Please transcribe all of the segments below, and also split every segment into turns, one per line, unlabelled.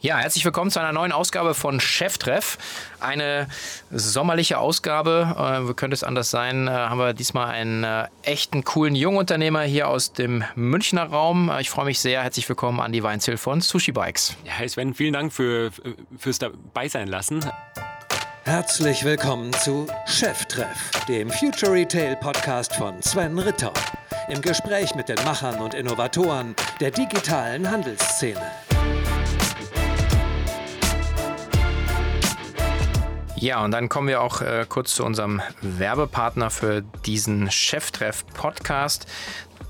Ja, herzlich willkommen zu einer neuen Ausgabe von Cheftreff. Eine sommerliche Ausgabe, äh, wie könnte es anders sein, äh, haben wir diesmal einen äh, echten coolen Jungunternehmer hier aus dem Münchner Raum. Äh, ich freue mich sehr. Herzlich willkommen Andi Weinzel von Sushi Bikes.
Ja, Sven, vielen Dank für, fürs dabei sein lassen.
Herzlich willkommen zu Cheftreff, dem Future Retail Podcast von Sven Ritter. Im Gespräch mit den Machern und Innovatoren der digitalen Handelsszene.
Ja, und dann kommen wir auch äh, kurz zu unserem Werbepartner für diesen Cheftreff-Podcast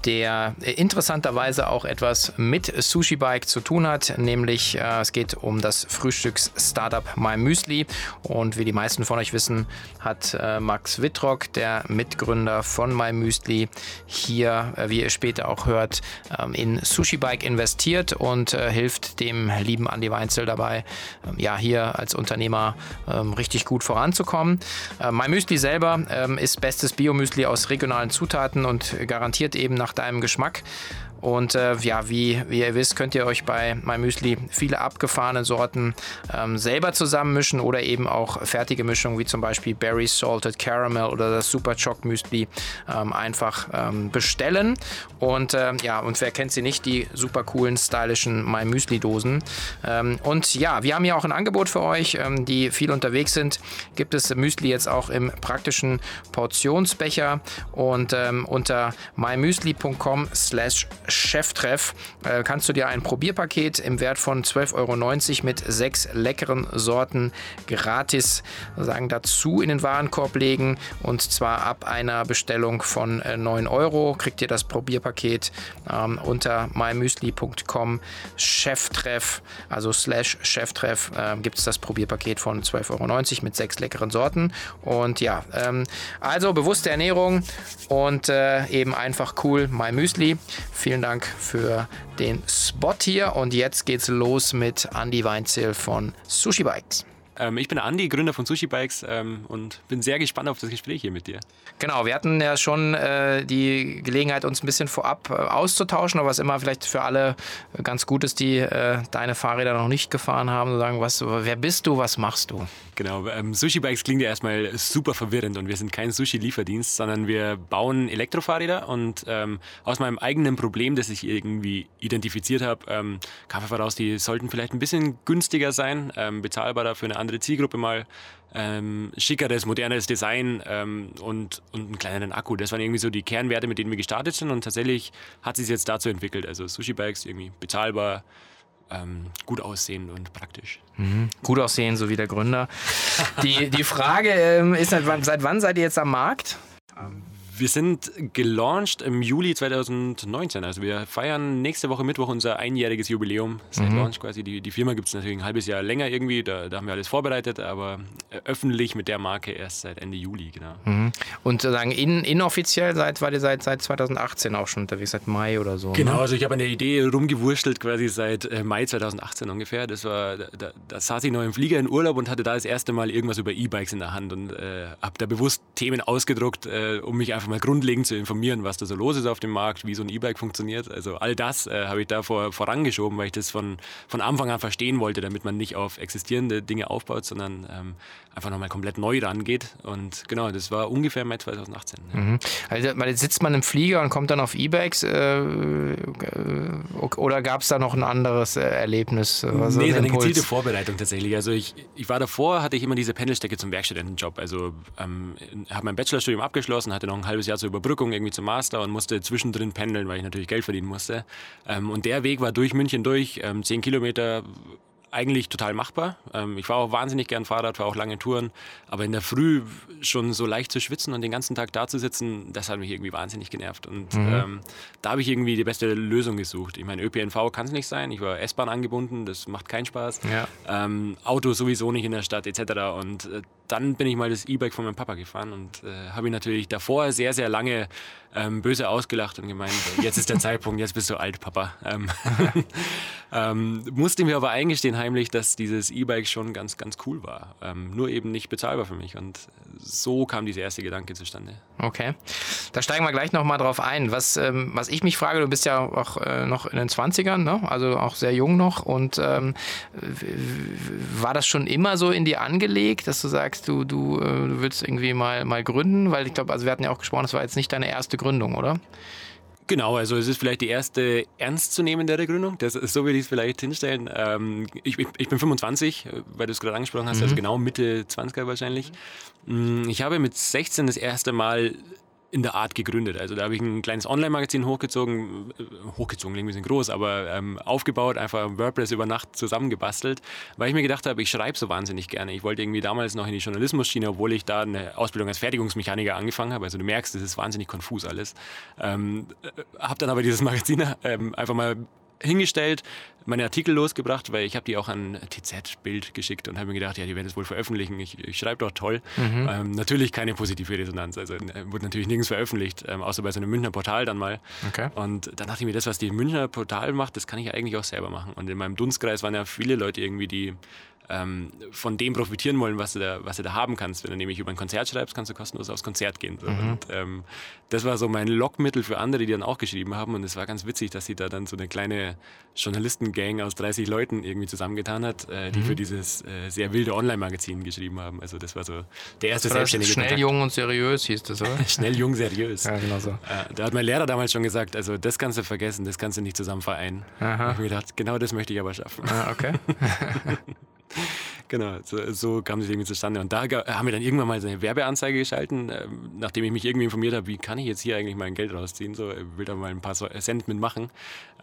der interessanterweise auch etwas mit Sushi Bike zu tun hat, nämlich äh, es geht um das Frühstücks-Startup My Müsli und wie die meisten von euch wissen, hat äh, Max Wittrock, der Mitgründer von My Müsli, hier, äh, wie ihr später auch hört, ähm, in Sushi Bike investiert und äh, hilft dem lieben Andy Weinzel dabei, ähm, ja, hier als Unternehmer ähm, richtig gut voranzukommen. Äh, My Müsli selber ist bestes Biomüsli aus regionalen Zutaten und garantiert eben nach deinem Geschmack. Und äh, ja, wie, wie ihr wisst, könnt ihr euch bei MyMüsli viele abgefahrene Sorten ähm, selber zusammenmischen oder eben auch fertige Mischungen wie zum Beispiel Berry Salted Caramel oder das Super Choc Müsli ähm, einfach ähm, bestellen. Und äh, ja, und wer kennt sie nicht, die super coolen, stylischen MyMüsli Dosen. Ähm, und ja, wir haben hier auch ein Angebot für euch, ähm, die viel unterwegs sind. Gibt es Müsli jetzt auch im praktischen Portionsbecher und ähm, unter mymüsli.com slash Cheftreff äh, kannst du dir ein Probierpaket im Wert von 12,90 Euro mit sechs leckeren Sorten gratis sagen, dazu in den Warenkorb legen. Und zwar ab einer Bestellung von äh, 9 Euro kriegt ihr das Probierpaket ähm, unter mymüsli.com Cheftreff, also slash Cheftreff, äh, gibt es das Probierpaket von 12,90 Euro mit sechs leckeren Sorten. Und ja, ähm, also bewusste Ernährung und äh, eben einfach cool, My Müsli. Vielen vielen Dank für den Spot hier und jetzt geht's los mit Andy Weinzel von Sushi Bikes.
Ähm, ich bin Andi, Gründer von Sushi Bikes ähm, und bin sehr gespannt auf das Gespräch hier mit dir.
Genau, wir hatten ja schon äh, die Gelegenheit, uns ein bisschen vorab äh, auszutauschen, aber was immer vielleicht für alle ganz gut ist, die äh, deine Fahrräder noch nicht gefahren haben, zu sagen, was, wer bist du, was machst du?
Genau, ähm, Sushi Bikes klingt ja erstmal super verwirrend und wir sind kein Sushi-Lieferdienst, sondern wir bauen Elektrofahrräder und ähm, aus meinem eigenen Problem, das ich irgendwie identifiziert habe, ähm, kam einfach raus, die sollten vielleicht ein bisschen günstiger sein, ähm, bezahlbarer für eine andere Zielgruppe mal, ähm, schickeres, modernes Design ähm, und, und einen kleineren Akku. Das waren irgendwie so die Kernwerte, mit denen wir gestartet sind und tatsächlich hat sich jetzt dazu entwickelt. Also Sushi Bikes irgendwie bezahlbar, ähm, gut aussehen und praktisch.
Mhm. Gut aussehen, so wie der Gründer. Die, die Frage ähm, ist, seit wann seid ihr jetzt am Markt?
Wir sind gelauncht im Juli 2019. Also wir feiern nächste Woche Mittwoch unser einjähriges Jubiläum seit mhm. Launch quasi. Die, die Firma gibt es natürlich ein halbes Jahr länger irgendwie, da, da, haben wir alles vorbereitet, aber öffentlich mit der Marke erst seit Ende Juli, genau.
Mhm. Und sozusagen in, inoffiziell seid, war ihr seit, seit 2018 auch schon unterwegs, seit Mai oder so?
Genau, ne? also ich habe eine Idee rumgewurschtelt quasi seit äh, Mai 2018 ungefähr. Das war, da, da, saß ich noch im Flieger in Urlaub und hatte da das erste Mal irgendwas über E-Bikes in der Hand und äh, habe da bewusst Themen ausgedruckt, äh, um mich einfach mal grundlegend zu informieren, was da so los ist auf dem Markt, wie so ein E-Bike funktioniert. Also all das äh, habe ich da vor, vorangeschoben, weil ich das von, von Anfang an verstehen wollte, damit man nicht auf existierende Dinge aufbaut, sondern ähm, einfach nochmal komplett neu rangeht. Und genau, das war ungefähr Mai 2018. Ja. Mhm.
Also weil jetzt sitzt man im Flieger und kommt dann auf E-Bikes äh, oder gab es da noch ein anderes äh, Erlebnis?
Was nee, eine gezielte Vorbereitung tatsächlich. Also ich, ich war davor, hatte ich immer diese Pendelstrecke zum Werkstudentenjob. Also ähm, habe mein Bachelorstudium abgeschlossen, hatte noch ein halbes Jahr zur Überbrückung irgendwie zum Master und musste zwischendrin pendeln, weil ich natürlich Geld verdienen musste. Ähm, und der Weg war durch München durch, ähm, zehn Kilometer eigentlich total machbar. Ähm, ich fahre auch wahnsinnig gern Fahrrad, fahre auch lange Touren, aber in der Früh schon so leicht zu schwitzen und den ganzen Tag da zu sitzen, das hat mich irgendwie wahnsinnig genervt. Und mhm. ähm, da habe ich irgendwie die beste Lösung gesucht. Ich meine, ÖPNV kann es nicht sein. Ich war S-Bahn angebunden, das macht keinen Spaß. Ja. Ähm, Auto sowieso nicht in der Stadt etc. Und äh, dann bin ich mal das E-Bike von meinem Papa gefahren und äh, habe ihn natürlich davor sehr, sehr lange ähm, böse ausgelacht und gemeint, jetzt ist der Zeitpunkt, jetzt bist du alt, Papa. Ähm, ähm, musste mir aber eingestehen heimlich, dass dieses E-Bike schon ganz, ganz cool war. Ähm, nur eben nicht bezahlbar für mich. Und so kam dieser erste Gedanke zustande.
Okay. Da steigen wir gleich nochmal drauf ein. Was, ähm, was ich mich frage, du bist ja auch äh, noch in den 20ern, ne? also auch sehr jung noch. Und ähm, war das schon immer so in dir angelegt, dass du sagst, du, du, äh, du willst irgendwie mal, mal gründen? Weil ich glaube, also wir hatten ja auch gesprochen, das war jetzt nicht deine erste Gründung, oder?
Genau, also es ist vielleicht die erste ernstzunehmendere Gründung. Das so würde ich es vielleicht hinstellen. Ähm, ich, ich, bin 25, weil du es gerade angesprochen hast, also mhm. also genau Mitte 20er wahrscheinlich. Mm, ich habe mit 16 das erste Mal in der Art gegründet. Also da habe ich ein kleines Online-Magazin hochgezogen, äh, hochgezogen, irgendwie sind groß, aber ähm, aufgebaut, einfach WordPress über Nacht zusammengebastelt, weil ich mir gedacht habe, ich schreibe so wahnsinnig gerne. Ich wollte irgendwie damals noch in die Journalismus-Schiene, obwohl ich da eine Ausbildung als Fertigungsmechaniker angefangen habe. Also du merkst, es ist wahnsinnig konfus alles. Ähm, äh, habe dann aber dieses Magazin ähm, einfach mal hingestellt, meine Artikel losgebracht, weil ich habe die auch an TZ-Bild geschickt und habe mir gedacht, ja, die werden es wohl veröffentlichen. Ich, ich schreibe doch toll. Mhm. Ähm, natürlich keine positive Resonanz. Also äh, wurde natürlich nirgends veröffentlicht, ähm, außer bei so einem Münchner Portal dann mal. Okay. Und dann dachte ich mir, das, was die Münchner Portal macht, das kann ich ja eigentlich auch selber machen. Und in meinem Dunstkreis waren ja viele Leute irgendwie, die ähm, von dem profitieren wollen, was du, da, was du da haben kannst. Wenn du nämlich über ein Konzert schreibst, kannst du kostenlos aufs Konzert gehen. So. Mhm. Und ähm, das war so mein Lockmittel für andere, die dann auch geschrieben haben. Und es war ganz witzig, dass sie da dann so eine kleine Journalistengang aus 30 Leuten irgendwie zusammengetan hat, äh, die mhm. für dieses äh, sehr wilde Online-Magazin geschrieben haben. Also das war so der erste selbstständige
Schnell, Kontakt. jung und seriös hieß das, oder?
schnell, jung, seriös. Ja, genau so. Äh, da hat mein Lehrer damals schon gesagt, also das kannst du vergessen, das kannst du nicht zusammen vereinen. Aha. Habe ich mir gedacht, genau das möchte ich aber schaffen.
Ah, okay.
genau, so, so kam es irgendwie zustande. Und da haben wir dann irgendwann mal so eine Werbeanzeige geschalten, äh, nachdem ich mich irgendwie informiert habe, wie kann ich jetzt hier eigentlich mein Geld rausziehen, so äh, will da mal ein paar Cent mitmachen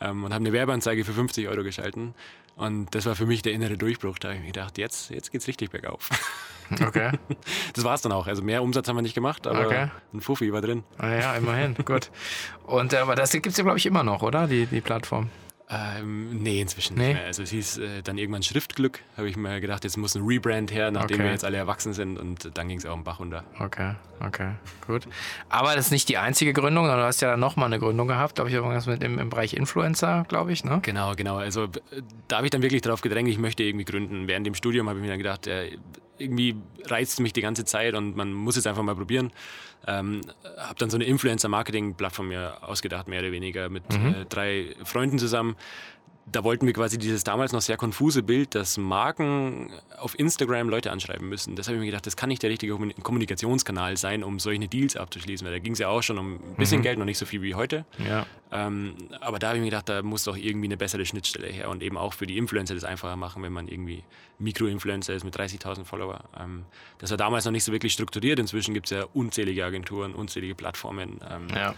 ähm, und habe eine Werbeanzeige für 50 Euro geschalten. Und das war für mich der innere Durchbruch. Da habe ich mir gedacht, jetzt, jetzt es richtig bergauf.
Okay.
Das war es dann auch. Also mehr Umsatz haben wir nicht gemacht, aber okay. ein Fuffi war drin.
Ah ja, immerhin. Gut. Und äh, aber das gibt es ja, glaube ich, immer noch, oder? Die, die Plattform.
Ähm, nee, inzwischen nee. nicht mehr. Also es hieß äh, dann irgendwann Schriftglück, habe ich mir gedacht, jetzt muss ein Rebrand her, nachdem okay. wir jetzt alle erwachsen sind und dann ging es auch im Bach runter.
Okay, okay, gut. Aber das ist nicht die einzige Gründung, sondern du hast ja dann nochmal eine Gründung gehabt, glaube ich, irgendwas mit im, im Bereich Influencer, glaube ich, ne?
Genau, genau. Also da habe ich dann wirklich darauf gedrängt, ich möchte irgendwie gründen. Während dem Studium habe ich mir dann gedacht, äh, irgendwie reizt mich die ganze Zeit und man muss es einfach mal probieren. Ähm, habe dann so eine Influencer-Marketing-Plattform mir ausgedacht, mehr oder weniger, mit mhm. äh, drei Freunden zusammen da wollten wir quasi dieses damals noch sehr konfuse Bild, dass Marken auf Instagram Leute anschreiben müssen. Das habe ich mir gedacht, das kann nicht der richtige Kommunikationskanal sein, um solche Deals abzuschließen, weil da ging es ja auch schon um ein bisschen mhm. Geld, noch nicht so viel wie heute.
Ja.
Ähm, aber da habe ich mir gedacht, da muss doch irgendwie eine bessere Schnittstelle her und eben auch für die Influencer das einfacher machen, wenn man irgendwie Mikroinfluencer ist mit 30.000 Follower. Ähm, das war damals noch nicht so wirklich strukturiert. Inzwischen gibt es ja unzählige Agenturen, unzählige Plattformen. Ähm, ja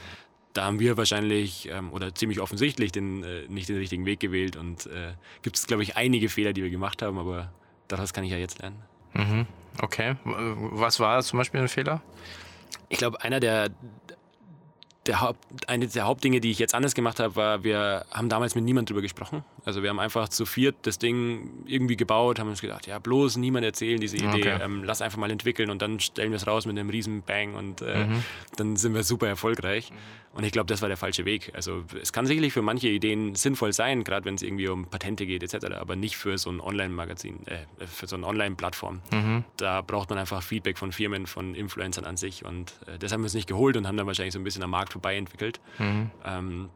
da haben wir wahrscheinlich ähm, oder ziemlich offensichtlich den, äh, nicht den richtigen Weg gewählt und äh, gibt es, glaube ich, einige Fehler, die wir gemacht haben, aber daraus kann ich ja jetzt lernen.
Mhm. Okay, was war zum Beispiel ein Fehler?
Ich glaube, einer der, der Haupt, eine der Hauptdinge, die ich jetzt anders gemacht habe, war, wir haben damals mit niemandem drüber gesprochen. Also wir haben einfach zu viert das Ding irgendwie gebaut, haben uns gedacht, ja, bloß niemand erzählen diese Idee, okay. ähm, lass einfach mal entwickeln und dann stellen wir es raus mit einem riesen Bang und äh, mhm. dann sind wir super erfolgreich. Mhm. Und ich glaube, das war der falsche Weg. Also es kann sicherlich für manche Ideen sinnvoll sein, gerade wenn es irgendwie um Patente geht etc., aber nicht für so ein Online-Magazin, äh, für so eine Online-Plattform. Mhm. Da braucht man einfach Feedback von Firmen, von Influencern an sich und äh, das haben wir uns nicht geholt und haben dann wahrscheinlich so ein bisschen am Markt vorbei entwickelt. Mhm. Ähm,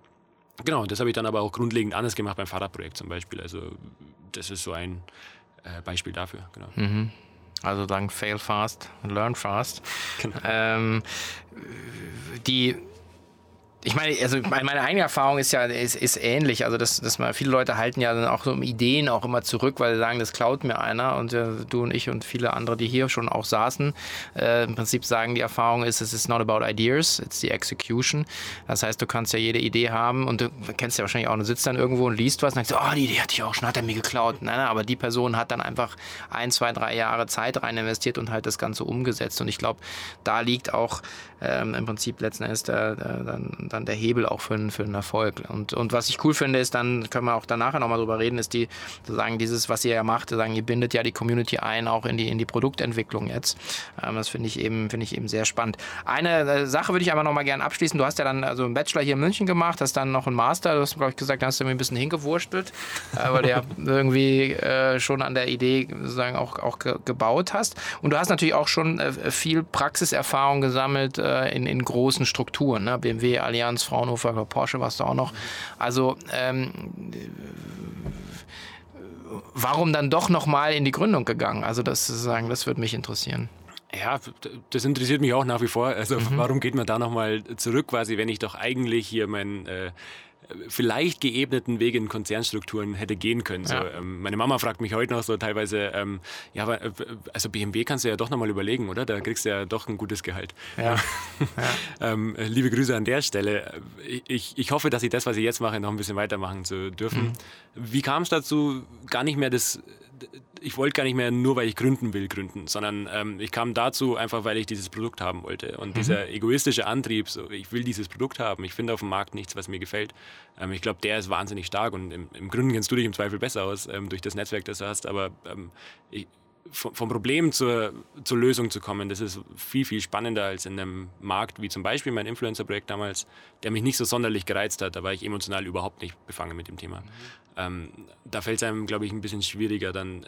genau, das habe ich dann aber auch grundlegend anders gemacht beim Fahrradprojekt zum Beispiel. Also das ist so ein äh, Beispiel dafür. Genau.
Mhm. Also dann fail fast, learn fast. Genau. Ähm, die ich meine, also meine eigene Erfahrung ist ja ist, ist ähnlich. Also dass, dass man viele Leute halten ja dann auch so Ideen auch immer zurück, weil sie sagen, das klaut mir einer und äh, du und ich und viele andere, die hier schon auch saßen, äh, im Prinzip sagen, die Erfahrung ist, es ist not about ideas, it's the execution. Das heißt, du kannst ja jede Idee haben und du kennst ja wahrscheinlich auch, du sitzt dann irgendwo und liest was und denkst, oh, die Idee hatte ich auch schon, hat er mir geklaut. Nein, nein, aber die Person hat dann einfach ein, zwei, drei Jahre Zeit rein investiert und halt das Ganze umgesetzt. Und ich glaube, da liegt auch ähm, im Prinzip letzten Endes der, der, dann der Hebel auch für, für einen Erfolg. Und, und was ich cool finde, ist dann, können wir auch danach nochmal drüber reden, ist die, sozusagen dieses, was ihr ja macht, sagen, ihr bindet ja die Community ein, auch in die, in die Produktentwicklung jetzt. Ähm, das finde ich eben, finde ich eben sehr spannend. Eine äh, Sache würde ich aber nochmal gerne abschließen. Du hast ja dann also einen Bachelor hier in München gemacht, hast dann noch einen Master, du hast, glaube ich, gesagt, da hast du mir ein bisschen hingewurstelt, äh, weil du ja irgendwie äh, schon an der Idee sozusagen auch, auch ge gebaut hast. Und du hast natürlich auch schon äh, viel Praxiserfahrung gesammelt äh, in, in großen Strukturen. Ne? BMW, Allianz, Fraunhofer, Porsche warst du auch noch. Also ähm, warum dann doch nochmal in die Gründung gegangen? Also das sagen, das würde mich interessieren.
Ja, das interessiert mich auch nach wie vor. Also mhm. warum geht man da nochmal zurück, quasi, wenn ich doch eigentlich hier mein äh, vielleicht geebneten Weg in Konzernstrukturen hätte gehen können. So, ähm, meine Mama fragt mich heute noch so teilweise, ähm, ja, aber äh, also BMW kannst du ja doch nochmal überlegen, oder? Da kriegst du ja doch ein gutes Gehalt. Ja. ähm, liebe Grüße an der Stelle. Ich, ich hoffe, dass ich das, was ich jetzt mache, noch ein bisschen weitermachen zu dürfen. Mhm. Wie kam es dazu? Gar nicht mehr das ich wollte gar nicht mehr nur, weil ich gründen will, gründen, sondern ähm, ich kam dazu einfach, weil ich dieses Produkt haben wollte. Und mhm. dieser egoistische Antrieb, so, ich will dieses Produkt haben, ich finde auf dem Markt nichts, was mir gefällt. Ähm, ich glaube, der ist wahnsinnig stark und im, im Gründen kennst du dich im Zweifel besser aus ähm, durch das Netzwerk, das du hast. Aber ähm, ich, vom Problem zur, zur Lösung zu kommen, das ist viel, viel spannender als in einem Markt wie zum Beispiel mein Influencer-Projekt damals, der mich nicht so sonderlich gereizt hat. Da war ich emotional überhaupt nicht befangen mit dem Thema. Mhm. Ähm, da fällt es einem, glaube ich, ein bisschen schwieriger, dann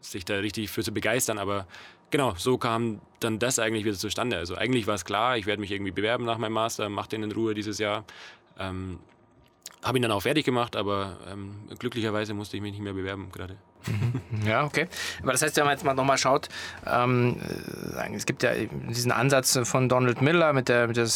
sich da richtig für zu begeistern. Aber genau, so kam dann das eigentlich wieder zustande. Also eigentlich war es klar, ich werde mich irgendwie bewerben nach meinem Master, mache den in Ruhe dieses Jahr. Ähm, habe ihn dann auch fertig gemacht, aber ähm, glücklicherweise musste ich mich nicht mehr bewerben gerade.
Mhm. Ja, okay. Aber das heißt, wenn man jetzt mal nochmal schaut, ähm, äh, es gibt ja diesen Ansatz von Donald Miller mit der, mit der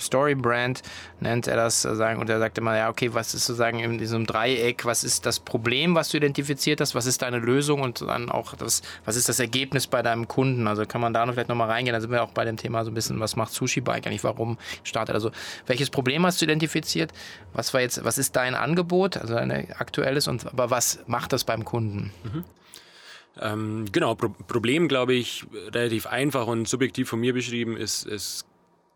Story Brand, nennt er das, sagen, und er sagt immer, ja, okay, was ist sozusagen in diesem Dreieck, was ist das Problem, was du identifiziert hast, was ist deine Lösung und dann auch das, was ist das Ergebnis bei deinem Kunden? Also kann man da noch vielleicht nochmal reingehen, da sind wir auch bei dem Thema so ein bisschen, was macht Sushi Bike eigentlich, warum startet? Also welches Problem hast du identifiziert? Was war jetzt, was ist dein Angebot, also ein aktuelles und aber was macht das beim Kunden? Mhm.
Ähm, genau, Pro Problem, glaube ich, relativ einfach und subjektiv von mir beschrieben ist, es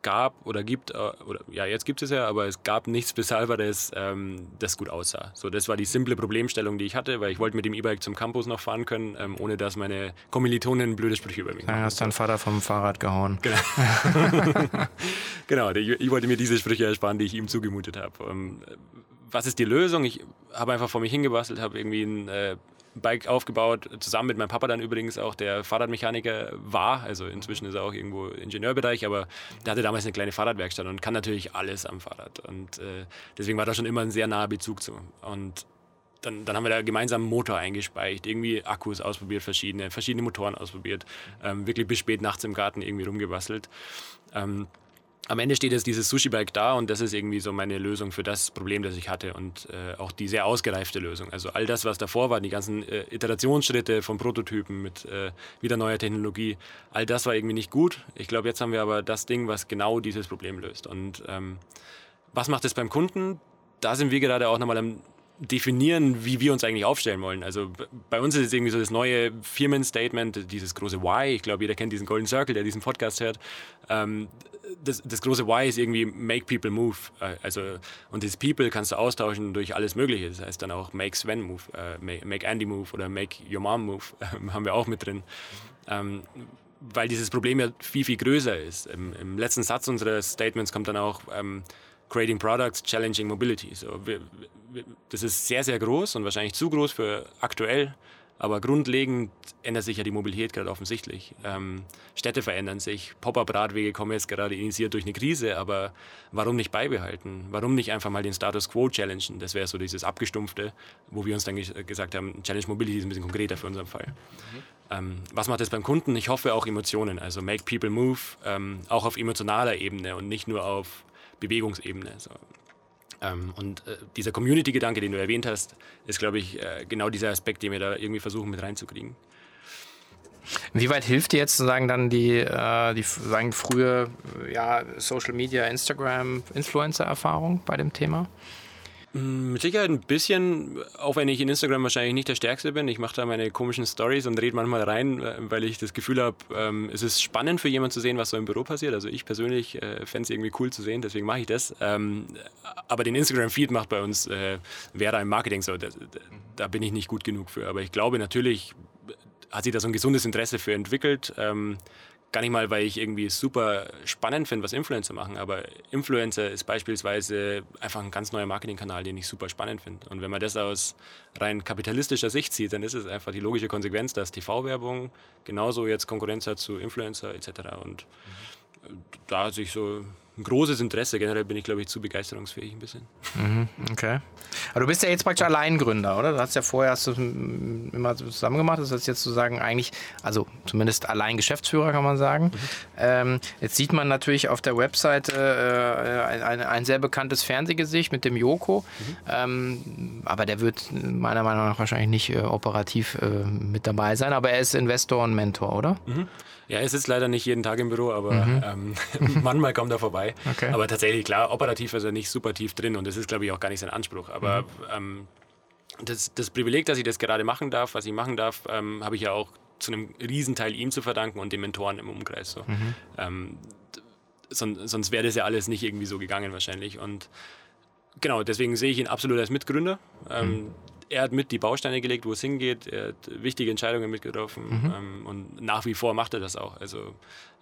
gab oder gibt, äh, oder ja, jetzt gibt es ja, aber es gab nichts Bezahlbares, ähm, das gut aussah. So, das war die simple Problemstellung, die ich hatte, weil ich wollte mit dem E-Bike zum Campus noch fahren können, ähm, ohne dass meine Kommilitonen blöde Sprüche über mich
machen. Ja, hast deinen Vater vom Fahrrad gehauen.
Genau. genau, ich, ich, wollte mir diese Sprüche ersparen, die ich ihm zugemutet habe. Ähm, was ist die Lösung? Ich habe einfach vor mich hingebastelt, habe irgendwie ein äh, Bike aufgebaut, zusammen mit meinem Papa dann übrigens auch, der Fahrradmechaniker war. Also inzwischen ist er auch irgendwo Ingenieurbereich, aber der hatte damals eine kleine Fahrradwerkstatt und kann natürlich alles am Fahrrad. Und äh, deswegen war da schon immer ein sehr naher Bezug zu. Und dann, dann, haben wir da gemeinsam einen Motor eingespeicht, irgendwie Akkus ausprobiert, verschiedene, verschiedene Motoren ausprobiert, ähm, wirklich bis spät nachts im Garten irgendwie rumgebastelt. Ähm, am Ende steht jetzt dieses Sushi-Bike da und das ist irgendwie so meine Lösung für das Problem, das ich hatte und äh, auch die sehr ausgereifte Lösung. Also all das, was davor war, die ganzen äh, Iterationsschritte von Prototypen mit äh, wieder neuer Technologie, all das war irgendwie nicht gut. Ich glaube, jetzt haben wir aber das Ding, was genau dieses Problem löst. Und ähm, was macht es beim Kunden? Da sind wir gerade auch nochmal am definieren, wie wir uns eigentlich aufstellen wollen. Also bei uns ist es irgendwie so das neue Firmenstatement, dieses große Why. Ich glaube, jeder kennt diesen Golden Circle, der diesen Podcast hört. Ähm, das, das, große Why ist irgendwie make people move. Äh, also, und das People kannst du austauschen durch alles Mögliche. Das heißt dann auch make Sven move, äh, make Andy move oder make your mom move. Äh, haben wir auch mit drin. Ähm, weil dieses Problem ja viel, viel größer ist. Im, im letzten Satz unseres Statements kommt dann auch ähm, Creating Products, Challenging Mobility. So, wir, wir, das ist sehr, sehr groß und wahrscheinlich zu groß für aktuell. Aber grundlegend ändert sich ja die Mobilität gerade offensichtlich. Ähm, Städte verändern sich, Pop-up-Radwege kommen jetzt gerade initiiert durch eine Krise, aber warum nicht beibehalten? Warum nicht einfach mal den Status quo challengen? Das wäre so dieses Abgestumpfte, wo wir uns dann gesagt haben, Challenge Mobility ist ein bisschen konkreter für unseren Fall. Ähm, was macht das beim Kunden? Ich hoffe auch Emotionen, also make people move, ähm, auch auf emotionaler Ebene und nicht nur auf Bewegungsebene. So. Ähm, und äh, dieser Community-Gedanke, den du erwähnt hast, ist, glaube ich, äh, genau dieser Aspekt, den wir da irgendwie versuchen mit reinzukriegen.
Wie weit hilft dir jetzt sozusagen dann die, äh, die sagen frühe ja, Social Media, Instagram, Influencer-Erfahrung bei dem Thema?
Mm, mit Sicherheit ein bisschen, auch wenn ich in Instagram wahrscheinlich nicht der Stärkste bin. Ich mache da meine komischen Stories und rede manchmal rein, äh, weil ich das Gefühl habe, ähm, es ist spannend für jemanden zu sehen, was so im Büro passiert. Also ich persönlich äh, fände es irgendwie cool zu sehen, deswegen mache ich das. Ähm, aber den Instagram-Feed macht bei uns äh, Vera im Marketing so. Da, da, bin ich nicht gut genug für. Aber ich glaube natürlich hat sich da so ein gesundes Interesse für entwickelt. Ähm, Gar nicht mal, weil ich irgendwie super spannend finde, was Influencer machen, aber Influencer ist beispielsweise einfach ein ganz neuer Marketingkanal, den ich super spannend finde. Und wenn man das aus rein kapitalistischer Sicht sieht, dann ist es einfach die logische Konsequenz, dass TV-Werbung genauso jetzt Konkurrenz hat zu Influencer etc. Und mhm. da sich so ein großes Interesse. Generell bin ich, glaube ich, zu begeisterungsfähig ein bisschen.
Mhm, okay. Aber du bist ja jetzt praktisch Alleingründer, oder? Du hast ja vorher hast du immer zusammen gemacht. Das heißt jetzt zu sagen, eigentlich, also zumindest allein Geschäftsführer kann man sagen. Mhm. Ähm, jetzt sieht man natürlich auf der Webseite äh, ein, ein, sehr bekanntes Fernsehgesicht mit dem Joko. Mhm. Ähm, aber der wird meiner Meinung nach wahrscheinlich nicht äh, operativ äh, mit dabei sein. Aber er ist Investor und Mentor, oder?
Mhm. Ja, er sitzt leider nicht jeden Tag im Büro, aber mhm. ähm, manchmal kommt er vorbei. Okay. Aber tatsächlich, klar, operativ ist er nicht super tief drin und das ist, glaube ich, auch gar nicht sein Anspruch. Aber mhm. ähm, das, das, Privileg, dass ich das gerade machen darf, was ich machen darf, ähm, habe ich ja auch zu einem Riesenteil ihm zu verdanken und den Mentoren im Umkreis. So. Mhm. Ähm, son, sonst wäre das ja alles nicht irgendwie so gegangen wahrscheinlich. Und genau, deswegen sehe ich ihn absolut als Mitgründer. Ähm, mhm er hat mit die Bausteine gelegt, wo es hingeht. Er hat wichtige Entscheidungen mitgetroffen mhm. ähm, und nach wie vor macht er das auch. Also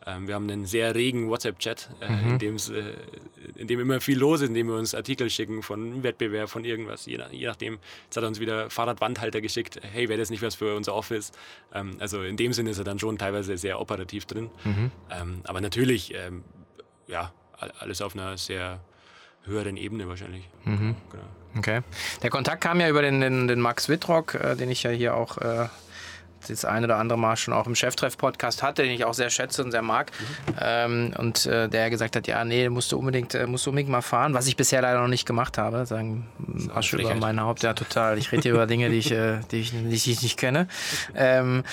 ähm, wir haben einen sehr regen WhatsApp-Chat, äh, mhm. in, äh, in dem immer viel los ist, in dem wir uns Artikel schicken von Wettbewerb, von irgendwas, je, nach, je nachdem. Jetzt hat er uns wieder Fahrradwandhalter geschickt. Hey, wäre das nicht was für unser Office? Ähm, also in dem Sinne ist er dann schon teilweise sehr operativ drin. Mhm. Ähm, aber natürlich, ähm, ja, alles auf einer sehr höheren Ebene wahrscheinlich.
Mhm. Genau. Okay. Der Kontakt kam ja über den, den, den Max Wittrock, äh, den ich ja hier auch äh, das eine oder andere Mal schon auch im Cheftreff-Podcast hatte, den ich auch sehr schätze und sehr mag. Mhm. Ähm, und äh, der gesagt hat, ja, nee, musst du unbedingt, äh, musst du unbedingt mal fahren, was ich bisher leider noch nicht gemacht habe. Sagen, Asche über mein Haupt, ja total. Ich rede hier über Dinge, die ich, äh, die ich, die ich nicht kenne. Ähm,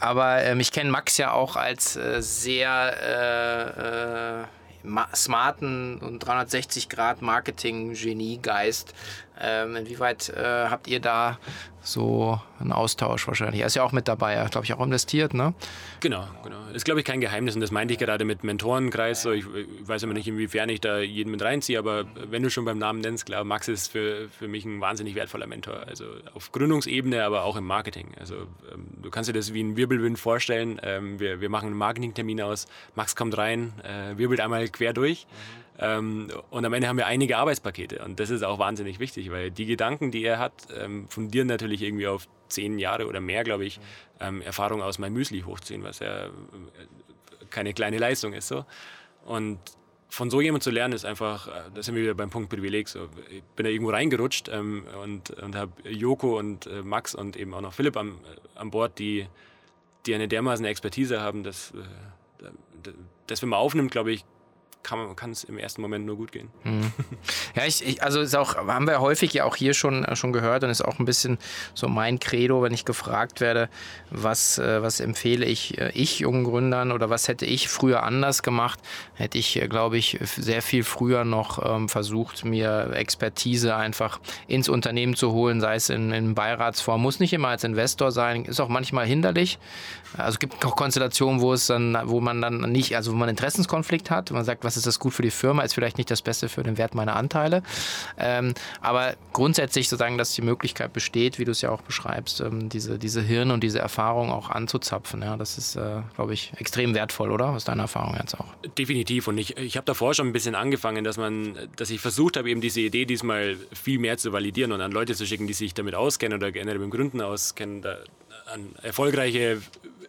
aber ähm, ich kenne Max ja auch als äh, sehr äh, äh, smarten und 360 Grad Marketing-Genie-Geist. Ähm, inwieweit äh, habt ihr da so einen Austausch wahrscheinlich? Er ist ja auch mit dabei, er glaube ich, auch investiert, ne?
Genau, genau. Ist, glaube ich, kein Geheimnis und das meinte ich gerade mit Mentorenkreis. So, ich, ich, weiß immer nicht, inwiefern ich da jeden mit reinziehe, aber wenn du schon beim Namen nennst, klar, Max ist für, für mich ein wahnsinnig wertvoller Mentor. Also auf Gründungsebene, aber auch im Marketing. Also ähm, du kannst dir das wie ein Wirbelwind vorstellen. Ähm, wir, wir machen einen Marketingtermin aus, Max kommt rein, äh, wirbelt einmal quer durch. Mhm und am Ende haben wir einige Arbeitspakete und das ist auch wahnsinnig wichtig, weil die Gedanken, die er hat, ähm, fundieren natürlich irgendwie auf zehn Jahre oder mehr, glaube ich, ähm, Erfahrung aus meinem Müsli hochziehen, was ja äh, keine kleine Leistung ist. So. Und von so jemand zu lernen, ist einfach, äh, da sind wir wieder beim Punkt Privileg. So. Ich bin da irgendwo reingerutscht ähm, und, und habe Joko und äh, Max und eben auch noch Philipp am, äh, an Bord, die, die eine dermaßen Expertise haben, dass, äh, dass wenn man aufnimmt, glaube ich, kann es im ersten Moment nur gut gehen. Mhm.
Ja, ich, ich, also ist auch, haben wir häufig ja auch hier schon, äh, schon gehört und ist auch ein bisschen so mein Credo, wenn ich gefragt werde, was, äh, was empfehle ich äh, ich jungen Gründern oder was hätte ich früher anders gemacht, hätte ich, glaube ich, sehr viel früher noch ähm, versucht, mir Expertise einfach ins Unternehmen zu holen, sei es in, in Beiratsform, muss nicht immer als Investor sein, ist auch manchmal hinderlich. Also es gibt auch Konstellationen, wo es dann, wo man dann nicht, also wo man Interessenskonflikt hat, man sagt, was ist das gut für die Firma, ist vielleicht nicht das Beste für den Wert meiner Anteile. Ähm, aber grundsätzlich sozusagen, dass die Möglichkeit besteht, wie du es ja auch beschreibst, ähm, diese, diese Hirn und diese Erfahrung auch anzuzapfen. Ja, das ist, äh, glaube ich, extrem wertvoll, oder? Aus deiner Erfahrung jetzt auch.
Definitiv. Und ich, ich habe davor schon ein bisschen angefangen, dass man, dass ich versucht habe, eben diese Idee diesmal viel mehr zu validieren und an Leute zu schicken, die sich damit auskennen oder generell mit Gründen auskennen. Da, an erfolgreiche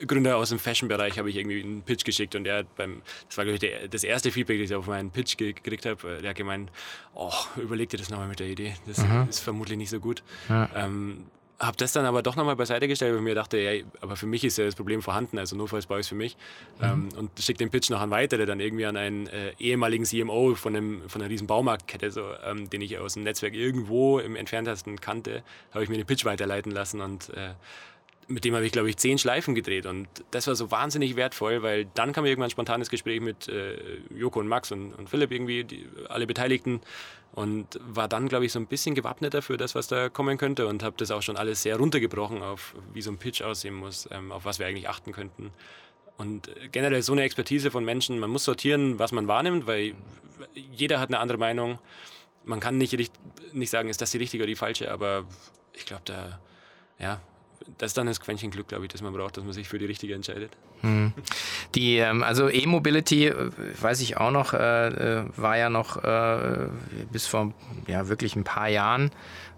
Gründer aus dem Fashion-Bereich habe ich irgendwie einen Pitch geschickt und der hat beim, das war glaube ich das erste Feedback, das ich auf meinen Pitch gekriegt habe, der hat gemeint, oh, überleg dir das nochmal mit der Idee, das mhm. ist vermutlich nicht so gut. Ja. Ähm, habe das dann aber doch nochmal beiseite gestellt, weil ich mir dachte, ja, aber für mich ist ja das Problem vorhanden, also notfalls baue ich es für mich. Mhm. Ähm, und schicke den Pitch noch an weitere, dann irgendwie an einen äh, ehemaligen CMO von, einem, von einer riesen Baumarktkette, so, ähm, den ich aus dem Netzwerk irgendwo im entferntesten kannte, habe ich mir den Pitch weiterleiten lassen und äh, mit dem habe ich, glaube ich, zehn Schleifen gedreht. Und das war so wahnsinnig wertvoll, weil dann kam irgendwann ein spontanes Gespräch mit äh, Joko und Max und, und Philipp irgendwie, die, alle Beteiligten. Und war dann, glaube ich, so ein bisschen gewappneter für das, was da kommen könnte. Und habe das auch schon alles sehr runtergebrochen, auf wie so ein Pitch aussehen muss, ähm, auf was wir eigentlich achten könnten. Und generell so eine Expertise von Menschen, man muss sortieren, was man wahrnimmt, weil jeder hat eine andere Meinung. Man kann nicht, nicht sagen, ist das die richtige oder die falsche, aber ich glaube, da, ja, das ist dann das Quäntchen Glück, glaube ich, das man braucht, dass man sich für die richtige entscheidet. Hm.
Die, ähm, also E-Mobility, äh, weiß ich auch noch, äh, äh, war ja noch äh, bis vor ja, wirklich ein paar Jahren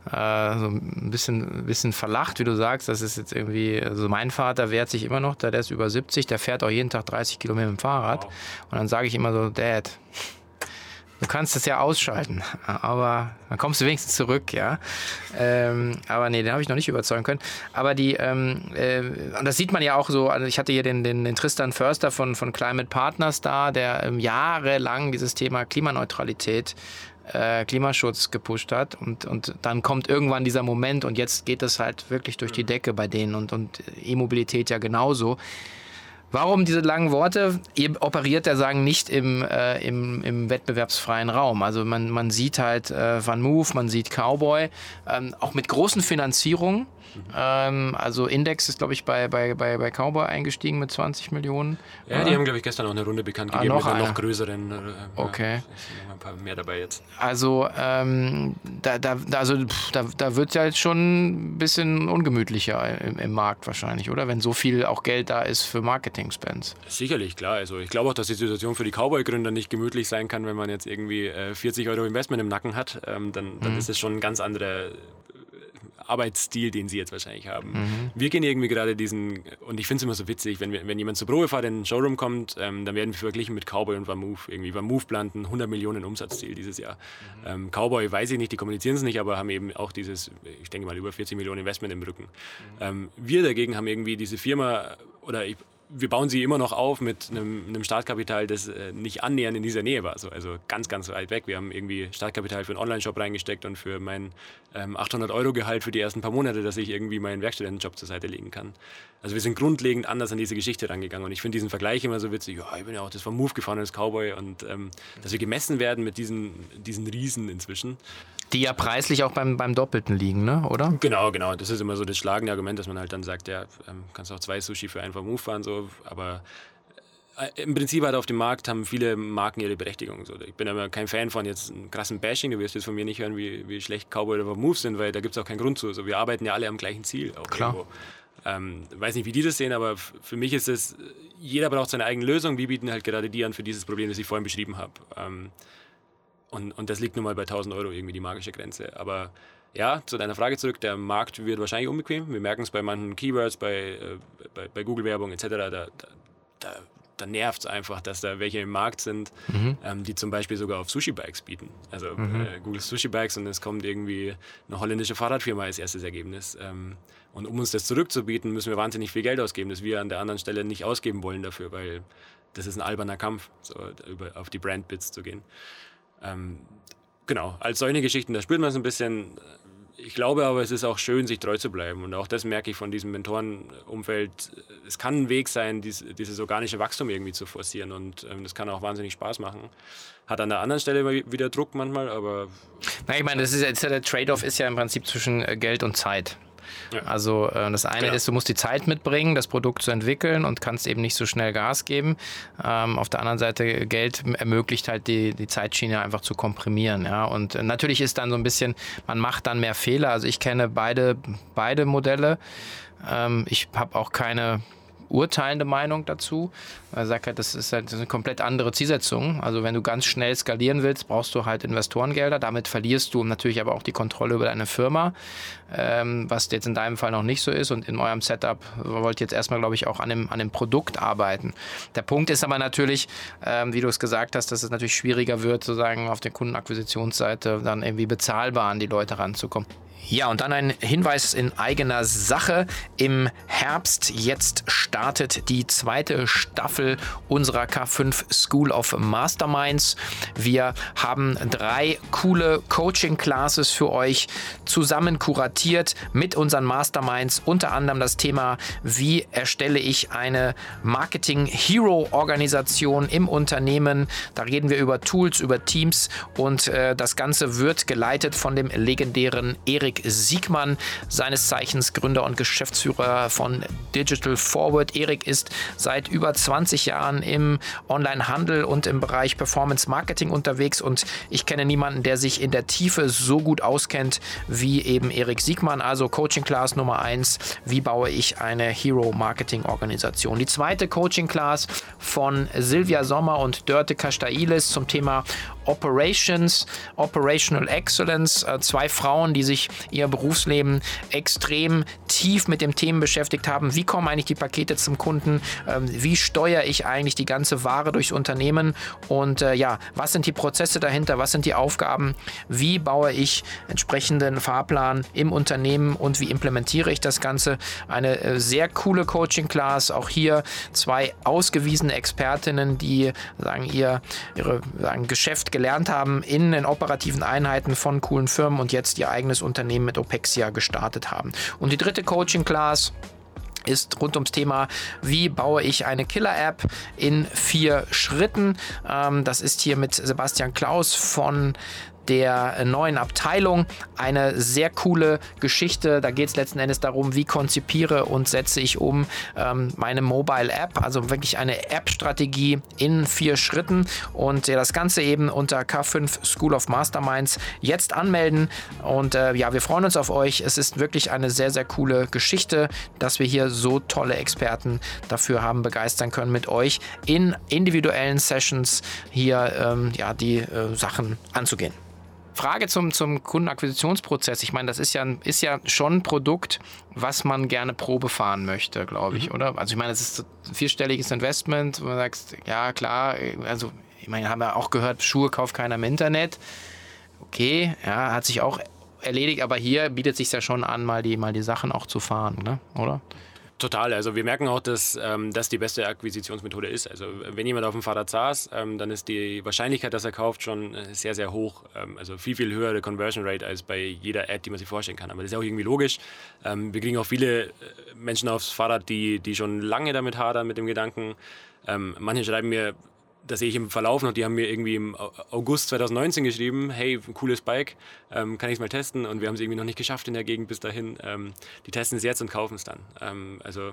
äh, so ein bisschen, bisschen verlacht, wie du sagst. Das ist jetzt irgendwie, also mein Vater wehrt sich immer noch, der ist über 70, der fährt auch jeden Tag 30 Kilometer mit dem Fahrrad. Wow. Und dann sage ich immer so, Dad, Du kannst es ja ausschalten, aber dann kommst du wenigstens zurück, ja. Ähm, aber nee, den habe ich noch nicht überzeugen können. Aber die, ähm, äh, und das sieht man ja auch so, also ich hatte hier den, den, den Tristan Förster von, von Climate Partners da, der ähm, jahrelang dieses Thema Klimaneutralität äh, Klimaschutz gepusht hat und, und dann kommt irgendwann dieser Moment und jetzt geht es halt wirklich durch die Decke bei denen und, und E-Mobilität ja genauso. Warum diese langen Worte? Ihr operiert ja sagen nicht im, äh, im, im wettbewerbsfreien Raum. Also man, man sieht halt äh, Van Move, man sieht Cowboy, ähm, auch mit großen Finanzierungen. Ähm, also Index ist, glaube ich, bei, bei, bei, bei Cowboy eingestiegen mit 20 Millionen.
Ja, die haben, glaube ich, gestern auch eine Runde bekannt ah, gegeben
noch
mit einer noch größeren. Äh,
okay. Ja,
ein paar mehr dabei jetzt.
Also, ähm, da, da, also da, da wird es ja jetzt schon ein bisschen ungemütlicher im, im, Markt wahrscheinlich, oder? Wenn so viel auch Geld da ist für Marketing-Spends.
Sicherlich, klar. Also ich glaube auch, dass die Situation für die Cowboy-Gründer nicht gemütlich sein kann, wenn man jetzt irgendwie äh, 40 Euro Investment im Nacken hat. Ähm, dann, dann mhm. ist es schon ein ganz anderer Arbeitsstil, den sie jetzt wahrscheinlich haben. Mhm. Wir gehen irgendwie gerade diesen, und ich finde es immer so witzig, wenn, wir, wenn jemand zur Probefahrt in den Showroom kommt, ähm, dann werden wir verglichen mit Cowboy und Vermove. Irgendwie Vermove planten 100 Millionen Umsatzziel dieses Jahr. Mhm. Ähm, Cowboy weiß ich nicht, die kommunizieren es nicht, aber haben eben auch dieses, ich denke mal, über 40 Millionen Investment im Rücken. Mhm. Ähm, wir dagegen haben irgendwie diese Firma, oder ich, wir bauen sie immer noch auf mit einem, einem Startkapital, das äh, nicht annähernd in dieser Nähe war. So, also ganz, ganz weit weg. Wir haben irgendwie Startkapital für einen Online-Shop reingesteckt und für mein ähm, 800 Euro Gehalt für die ersten paar Monate, dass ich irgendwie meinen Werkstudentenjob zur Seite legen kann. Also wir sind grundlegend anders an diese Geschichte rangegangen und ich finde diesen Vergleich immer so witzig. Ja, ich bin ja auch das vom Move gefahren als Cowboy und ähm, dass wir gemessen werden mit diesen, diesen Riesen inzwischen.
Die ja preislich auch beim, beim Doppelten liegen, ne? oder?
Genau, genau. Das ist immer so das schlagende Argument, dass man halt dann sagt, ja, ähm, kannst auch zwei Sushi für einen vom Move fahren, so, aber äh, im Prinzip halt auf dem Markt haben viele Marken ihre Berechtigung. So, ich bin aber kein Fan von jetzt einem krassen Bashing. Du wirst jetzt von mir nicht hören, wie, wie schlecht Cowboy oder Move sind, weil da gibt es auch keinen Grund zu. Also wir arbeiten ja alle am gleichen Ziel.
Klar.
Irgendwo. Ähm, weiß nicht, wie die das sehen, aber für mich ist es, jeder braucht seine eigene Lösung. Wir bieten halt gerade die an für dieses Problem, das ich vorhin beschrieben habe. Ähm, und, und das liegt nun mal bei 1000 Euro irgendwie die magische Grenze. Aber ja, zu deiner Frage zurück, der Markt wird wahrscheinlich unbequem. Wir merken es bei manchen Keywords, bei, äh, bei, bei Google-Werbung etc. Da, da, da, da nervt es einfach, dass da welche im Markt sind, mhm. ähm, die zum Beispiel sogar auf Sushi-Bikes bieten. Also mhm. äh, Google Sushi-Bikes und es kommt irgendwie eine holländische Fahrradfirma als erstes Ergebnis. Ähm, und um uns das zurückzubieten, müssen wir wahnsinnig viel Geld ausgeben, das wir an der anderen Stelle nicht ausgeben wollen dafür, weil das ist ein alberner Kampf, so über, auf die Brand-Bits zu gehen. Ähm, genau, als solche Geschichten, da spürt man es ein bisschen. Ich glaube aber, es ist auch schön, sich treu zu bleiben. Und auch das merke ich von diesem Mentorenumfeld. Es kann ein Weg sein, dies, dieses organische Wachstum irgendwie zu forcieren. Und ähm, das kann auch wahnsinnig Spaß machen. Hat an der anderen Stelle wieder Druck manchmal, aber.
Na, ich meine, das ist der Trade-off ist ja im Prinzip zwischen äh, Geld und Zeit. Also äh, das eine genau. ist, du musst die Zeit mitbringen, das Produkt zu entwickeln und kannst eben nicht so schnell Gas geben. Ähm, auf der anderen Seite, Geld ermöglicht halt die, die Zeitschiene einfach zu komprimieren. Ja? Und äh, natürlich ist dann so ein bisschen, man macht dann mehr Fehler. Also ich kenne beide, beide Modelle. Ähm, ich habe auch keine urteilende Meinung dazu. Er sagt halt, das ist halt eine komplett andere Zielsetzung. Also wenn du ganz schnell skalieren willst, brauchst du halt Investorengelder. Damit verlierst du natürlich aber auch die Kontrolle über deine Firma, ähm, was jetzt in deinem Fall noch nicht so ist. Und in eurem Setup wollt ihr jetzt erstmal, glaube ich, auch an dem, an dem Produkt arbeiten. Der Punkt ist aber natürlich, ähm, wie du es gesagt hast, dass es natürlich schwieriger wird, sozusagen auf der Kundenakquisitionsseite dann irgendwie bezahlbar an die Leute ranzukommen. Ja, und dann ein Hinweis in eigener Sache. Im Herbst jetzt starten startet die zweite Staffel unserer K5 School of Masterminds. Wir haben drei coole Coaching-Classes für euch zusammen kuratiert mit unseren Masterminds. Unter anderem das Thema, wie erstelle ich eine Marketing-Hero-Organisation im Unternehmen. Da reden wir über Tools, über Teams und äh, das Ganze wird geleitet von dem legendären Erik Siegmann, seines Zeichens Gründer und Geschäftsführer von Digital Forward. Erik ist seit über 20 Jahren im Online-Handel und im Bereich Performance Marketing unterwegs und ich kenne niemanden, der sich in der Tiefe so gut auskennt wie eben Erik Siegmann. Also Coaching Class Nummer 1, wie baue ich eine Hero Marketing Organisation. Die zweite Coaching Class von Silvia Sommer und Dörte Kastailis zum Thema Operations, Operational Excellence. Äh, zwei Frauen, die sich ihr Berufsleben extrem tief mit dem Themen beschäftigt haben. Wie kommen eigentlich die Pakete zum Kunden? Ähm, wie steuere ich eigentlich die ganze Ware durchs Unternehmen? Und äh, ja, was sind die Prozesse dahinter? Was sind die Aufgaben? Wie baue ich entsprechenden Fahrplan im Unternehmen und wie implementiere ich das Ganze? Eine äh, sehr coole Coaching-Class. Auch hier zwei ausgewiesene Expertinnen, die sagen, ihr ihre sagen, Geschäft gelernt haben in den operativen Einheiten von coolen Firmen und jetzt ihr eigenes Unternehmen mit Opexia gestartet haben. Und die dritte Coaching-Class ist rund ums Thema, wie baue ich eine Killer-App in vier Schritten. Ähm, das ist hier mit Sebastian Klaus von der neuen Abteilung. Eine sehr coole Geschichte. Da geht es letzten Endes darum, wie konzipiere und setze ich um ähm, meine Mobile App, also wirklich eine App-Strategie in vier Schritten. Und ja, das Ganze eben unter K5 School of Masterminds jetzt anmelden. Und äh, ja, wir freuen uns auf euch. Es ist wirklich eine sehr, sehr coole Geschichte, dass wir hier so tolle Experten dafür haben begeistern können, mit euch in individuellen Sessions hier ähm, ja, die äh, Sachen anzugehen. Frage zum, zum Kundenakquisitionsprozess. Ich meine, das ist ja, ist ja schon ein Produkt, was man gerne Probe fahren möchte, glaube ich, mhm. oder? Also ich meine, es ist ein vierstelliges Investment, wo du sagst, ja klar, also ich meine, haben wir auch gehört, Schuhe kauft keiner im Internet. Okay, ja, hat sich auch erledigt, aber hier bietet sich ja schon an, mal die, mal die Sachen auch zu fahren, ne? oder?
Total. Also wir merken auch, dass ähm, das die beste Akquisitionsmethode ist. Also wenn jemand auf dem Fahrrad saß, ähm, dann ist die Wahrscheinlichkeit, dass er kauft, schon äh, sehr, sehr hoch. Ähm, also viel, viel höhere Conversion Rate als bei jeder Ad, die man sich vorstellen kann. Aber das ist auch irgendwie logisch. Ähm, wir kriegen auch viele äh, Menschen aufs Fahrrad, die, die schon lange damit hadern, mit dem Gedanken. Ähm, manche schreiben mir, das sehe ich im Verlauf noch, die haben mir irgendwie im August 2019 geschrieben, hey, cooles Bike, ähm, kann ich es mal testen? Und wir haben es irgendwie noch nicht geschafft in der Gegend bis dahin. Ähm, die testen es jetzt und kaufen es dann. Ähm, also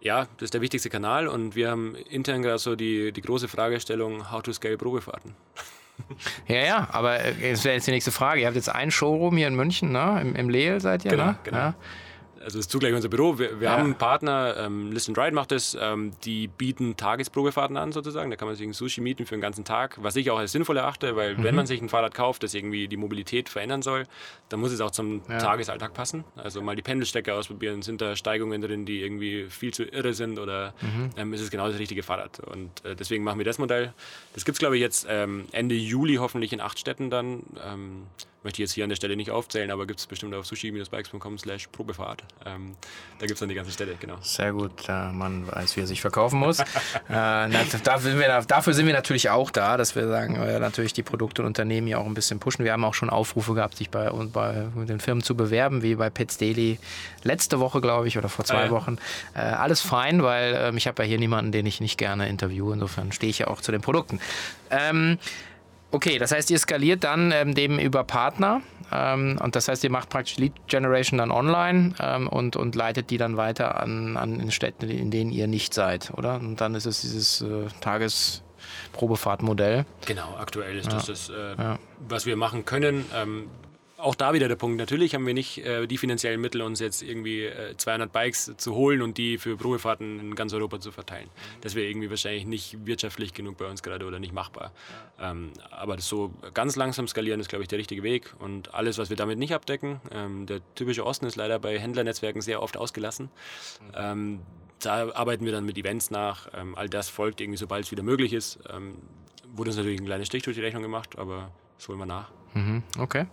ja, das ist der wichtigste Kanal und wir haben intern gerade so die, die große Fragestellung, how to scale Probefahrten.
Ja, ja, aber äh, das wäre jetzt die nächste Frage. Ihr habt jetzt einen Showroom hier in München, ne? Im, im Leel seid ihr,
genau,
ne?
Genau.
Ja
also ist zugleich unser Büro. Wir, wir ja. haben einen Partner, ähm, Listen Ride macht das, ähm, die bieten Tagesprobefahrten an sozusagen. Da kann man sich ein Sushi mieten für einen ganzen Tag, was ich auch als sinnvoll erachte, weil mhm. wenn man sich ein Fahrrad kauft, das irgendwie die Mobilität verändern soll, dann muss es auch zum ja. Tagesalltag passen. Also mal die Pendelstrecke ausprobieren, sind da Steigungen drin, die irgendwie viel zu irre sind oder mhm. ähm, ist es genau das richtige Fahrrad. Und äh, deswegen machen wir das Modell. Das gibt es glaube ich jetzt ähm, Ende Juli hoffentlich in acht Städten dann. Möchte ich jetzt hier an der Stelle nicht aufzählen, aber gibt es bestimmt auf sushi-bikes.com slash Probefahrt. Ähm, da gibt es dann die ganze Stelle, genau.
Sehr gut, äh, man weiß, wie er sich verkaufen muss. äh, dafür, sind wir, dafür, sind wir, natürlich auch da, dass wir sagen, äh, natürlich die Produkte und Unternehmen hier auch ein bisschen pushen. Wir haben auch schon Aufrufe gehabt, sich bei, bei den Firmen zu bewerben, wie bei Pets Daily letzte Woche, glaube ich, oder vor zwei ah, ja. Wochen. Äh, alles fein, weil ähm, ich habe ja hier niemanden, den ich nicht gerne interviewe. Insofern stehe ich ja auch zu den Produkten. Ähm, Okay, das heißt, ihr skaliert dann ähm, dem über Partner ähm, und das heißt, ihr macht praktisch Lead Generation dann online ähm, und, und leitet die dann weiter an, an Städten, in denen ihr nicht seid, oder? Und dann ist es dieses äh, Tagesprobefahrtmodell.
Genau, aktuell ist ja. das das, äh, ja. was wir machen können. Ähm, auch da wieder der Punkt. Natürlich haben wir nicht äh, die finanziellen Mittel, uns jetzt irgendwie äh, 200 Bikes zu holen und die für Probefahrten in ganz Europa zu verteilen. Das wäre irgendwie wahrscheinlich nicht wirtschaftlich genug bei uns gerade oder nicht machbar. Ähm, aber so ganz langsam skalieren ist, glaube ich, der richtige Weg. Und alles, was wir damit nicht abdecken, ähm, der typische Osten ist leider bei Händlernetzwerken sehr oft ausgelassen. Ähm, da arbeiten wir dann mit Events nach. Ähm, all das folgt irgendwie, sobald es wieder möglich ist. Ähm, wurde uns natürlich ein kleiner Strich durch die Rechnung gemacht, aber das holen wir nach.
Mhm, okay.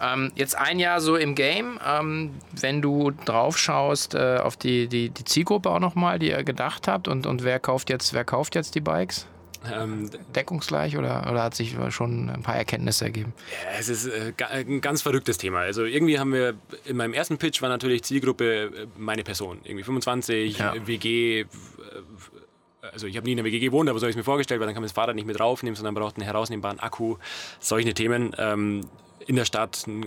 Ähm, jetzt ein Jahr so im Game. Ähm, wenn du drauf schaust äh, auf die, die, die Zielgruppe auch nochmal, die ihr gedacht habt und, und wer kauft jetzt, wer kauft jetzt die Bikes? Ähm, Deckungsgleich oder, oder hat sich schon ein paar Erkenntnisse ergeben?
Ja, es ist äh, ein ganz verrücktes Thema. Also irgendwie haben wir in meinem ersten Pitch war natürlich Zielgruppe äh, meine Person. Irgendwie 25, ja. WG, äh, also ich habe nie in der WG gewohnt, aber so habe ich es mir vorgestellt, weil dann kann man das Fahrrad nicht mit draufnehmen, sondern braucht einen herausnehmbaren Akku, solche Themen. Ähm, in der Stadt ein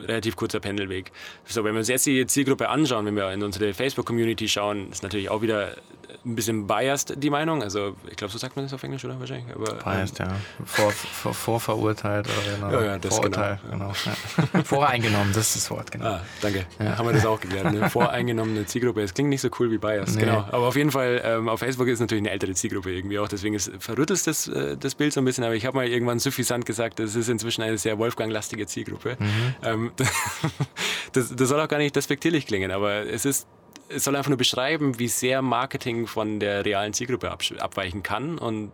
relativ kurzer Pendelweg. So, wenn wir uns jetzt die Zielgruppe anschauen, wenn wir in unsere Facebook-Community schauen, ist natürlich auch wieder ein bisschen biased, die Meinung. Also, ich glaube, so sagt man das auf Englisch, oder? Wahrscheinlich. Aber,
biased, ähm, ja. Vor, vor, vorverurteilt oder
genau. Ja, ja, das Vorurteil,
genau. genau ja. Voreingenommen, das ist das Wort, genau.
Ah, danke. Ja. Haben wir das auch geklärt. Eine voreingenommene Zielgruppe. Es klingt nicht so cool wie biased, nee. genau. Aber auf jeden Fall, ähm, auf Facebook ist es natürlich eine ältere Zielgruppe irgendwie auch. Deswegen ist, verrüttelt das, äh, das Bild so ein bisschen. Aber ich habe mal irgendwann suffisant gesagt, das ist inzwischen eine sehr Wolfgang-lastige Zielgruppe. Mhm. Ähm, das, das soll auch gar nicht despektierlich klingen, aber es ist es soll einfach nur beschreiben, wie sehr Marketing von der realen Zielgruppe abweichen kann und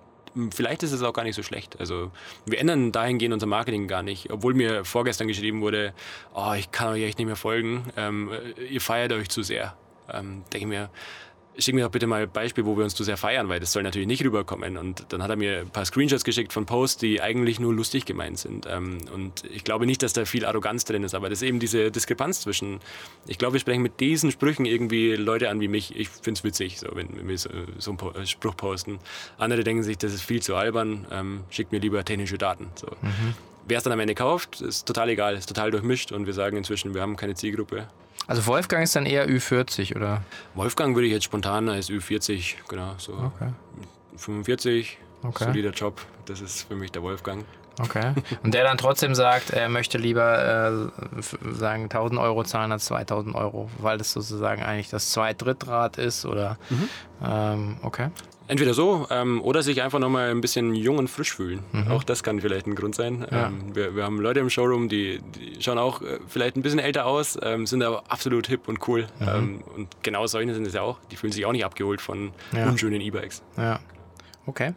vielleicht ist es auch gar nicht so schlecht. Also wir ändern dahingehend unser Marketing gar nicht. Obwohl mir vorgestern geschrieben wurde, oh, ich kann euch echt nicht mehr folgen, ähm, ihr feiert euch zu sehr. Ähm, denke ich mir, schick mir doch bitte mal ein Beispiel, wo wir uns zu sehr feiern, weil das soll natürlich nicht rüberkommen. Und dann hat er mir ein paar Screenshots geschickt von Posts, die eigentlich nur lustig gemeint sind. Ähm, und ich glaube nicht, dass da viel Arroganz drin ist, aber das ist eben diese Diskrepanz zwischen, ich glaube, wir sprechen mit diesen Sprüchen irgendwie Leute an wie mich. Ich finde es witzig, so, wenn, wir so, so, einen Spruch posten. Andere denken sich, das ist viel zu albern, ähm, schickt mir lieber technische Daten. So. Mhm. Wer es dann am Ende kauft, ist total egal, ist total durchmischt und wir sagen inzwischen, wir haben keine Zielgruppe.
Also Wolfgang ist dann eher Ü40, oder?
Wolfgang würde ich jetzt spontan als Ü40, genau, so okay. 45, okay. solider Job, das ist für mich der Wolfgang.
Okay. Und der dann trotzdem sagt, er möchte lieber äh, sagen 1000 Euro zahlen als 2000 Euro, weil das sozusagen eigentlich das Zweit-Drittrad ist oder mhm. ähm, okay.
Entweder so ähm, oder sich einfach nochmal ein bisschen jung und frisch fühlen. Mhm. Auch das kann vielleicht ein Grund sein. Ja. Ähm, wir, wir, haben Leute im Showroom, die, die schauen auch äh, vielleicht ein bisschen älter aus, ähm, sind aber absolut hip und cool. Mhm. Ähm, und genau solche sind es ja auch. Die fühlen sich auch nicht abgeholt von ja. unschönen E-Bikes.
Ja, okay.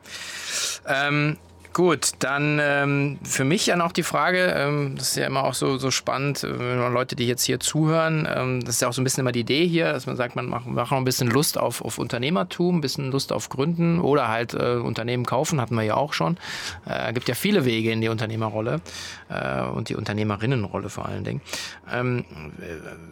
Ähm, Gut, dann ähm, für mich ja noch die Frage, ähm, das ist ja immer auch so, so spannend, äh, wenn man Leute, die jetzt hier zuhören, ähm, das ist ja auch so ein bisschen immer die Idee hier, dass man sagt, man macht, macht noch ein bisschen Lust auf, auf Unternehmertum, ein bisschen Lust auf Gründen oder halt äh, Unternehmen kaufen, hatten wir ja auch schon. Äh, gibt ja viele Wege in die Unternehmerrolle äh, und die Unternehmerinnenrolle vor allen Dingen. Ähm,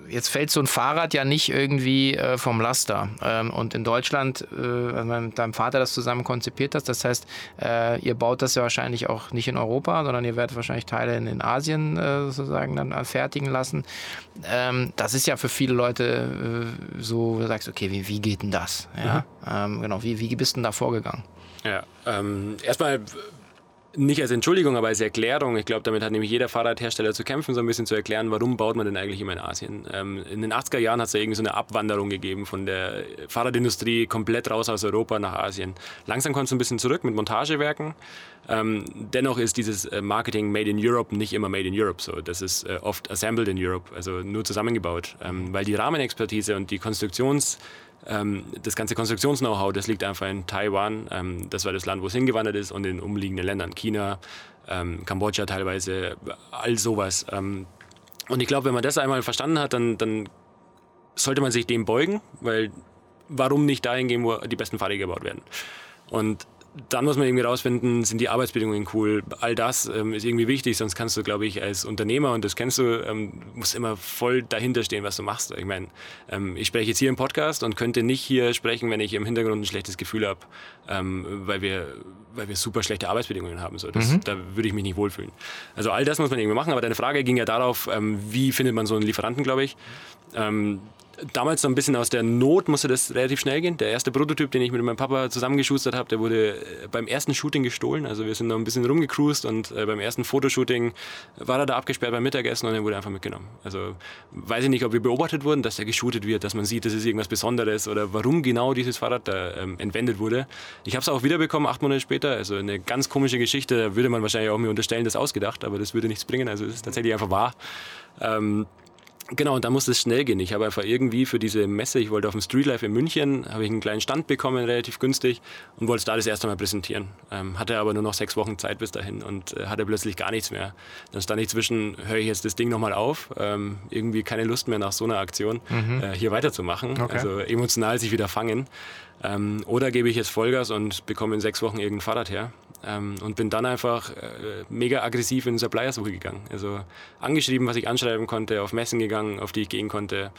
jetzt fällt so ein Fahrrad ja nicht irgendwie äh, vom Laster. Ähm, und in Deutschland, äh, also mit deinem Vater das zusammen konzipiert hast, das heißt, ihr baut das das ja wahrscheinlich auch nicht in Europa, sondern ihr werdet wahrscheinlich Teile in, in Asien äh, sozusagen dann fertigen lassen. Ähm, das ist ja für viele Leute äh, so, du sagst, okay, wie, wie geht denn das? Ja? Mhm. Ähm, genau, wie, wie bist du denn da vorgegangen?
Ja, ähm, erstmal nicht als Entschuldigung, aber als Erklärung. Ich glaube, damit hat nämlich jeder Fahrradhersteller zu kämpfen, so ein bisschen zu erklären, warum baut man denn eigentlich immer in Asien. Ähm, in den 80er Jahren hat es ja irgendwie so eine Abwanderung gegeben von der Fahrradindustrie komplett raus aus Europa nach Asien. Langsam kommt es ein bisschen zurück mit Montagewerken. Ähm, dennoch ist dieses äh, Marketing Made in Europe nicht immer Made in Europe. So. Das ist äh, oft assembled in Europe, also nur zusammengebaut. Ähm, weil die Rahmenexpertise und die Konstruktions- das ganze Konstruktions-Know-how, das liegt einfach in Taiwan. Ähm, das war das Land, wo es hingewandert ist und in umliegenden Ländern, China, ähm, Kambodscha teilweise, all sowas. Ähm, und ich glaube, wenn man das einmal verstanden hat, dann, dann sollte man sich dem beugen, weil warum nicht dahin gehen, wo die besten Fahrräder gebaut werden? Und dann muss man irgendwie rausfinden, sind die Arbeitsbedingungen cool. All das ähm, ist irgendwie wichtig, sonst kannst du, glaube ich, als Unternehmer, und das kennst du, ähm, musst immer voll dahinter stehen, was du machst. Ich meine, ähm, ich spreche jetzt hier im Podcast und könnte nicht hier sprechen, wenn ich im Hintergrund ein schlechtes Gefühl habe, ähm, weil, wir, weil wir super schlechte Arbeitsbedingungen haben. So, das, mhm. Da würde ich mich nicht wohlfühlen. Also all das muss man irgendwie machen, aber deine Frage ging ja darauf, ähm, wie findet man so einen Lieferanten, glaube ich. Damals so ein bisschen aus der Not musste das relativ schnell gehen. Der erste Prototyp, den ich mit meinem Papa zusammengeschustert habe, der wurde äh, beim ersten Shooting gestohlen. Also wir sind noch ein bisschen rumgecruised und äh, beim ersten Fotoshooting war er da abgesperrt beim Mittagessen und er wurde einfach mitgenommen. Also weiß ich nicht, ob wir beobachtet wurden, dass er geshootet wird, dass man sieht, das ist irgendwas Besonderes oder warum genau dieses Fahrrad da ähm, entwendet wurde. Ich habe es auch wiederbekommen, acht Monate später. Also eine ganz komische Geschichte. Da würde man wahrscheinlich auch mir unterstellen, das ausgedacht, aber das würde nichts bringen. Also es ist tatsächlich einfach wahr. Ähm, Genau, und da musste es schnell gehen. Ich habe einfach irgendwie für diese Messe, ich wollte auf dem Streetlife in München, habe ich einen kleinen Stand bekommen, relativ günstig, und wollte es da das erste Mal präsentieren. Ähm, hatte aber nur noch sechs Wochen Zeit bis dahin und äh, hatte plötzlich gar nichts mehr. Dann stand ich zwischen, höre ich jetzt das Ding nochmal auf, ähm, irgendwie keine Lust mehr nach so einer Aktion mhm. äh, hier weiterzumachen, okay. also emotional sich wieder fangen. Ähm, oder gebe ich jetzt Vollgas und bekomme in sechs Wochen irgendein Fahrrad her. Ähm, und bin dann einfach äh, mega aggressiv in Suppliersuche gegangen. Also angeschrieben, was ich anschreiben konnte, auf Messen gegangen, auf die ich gehen konnte.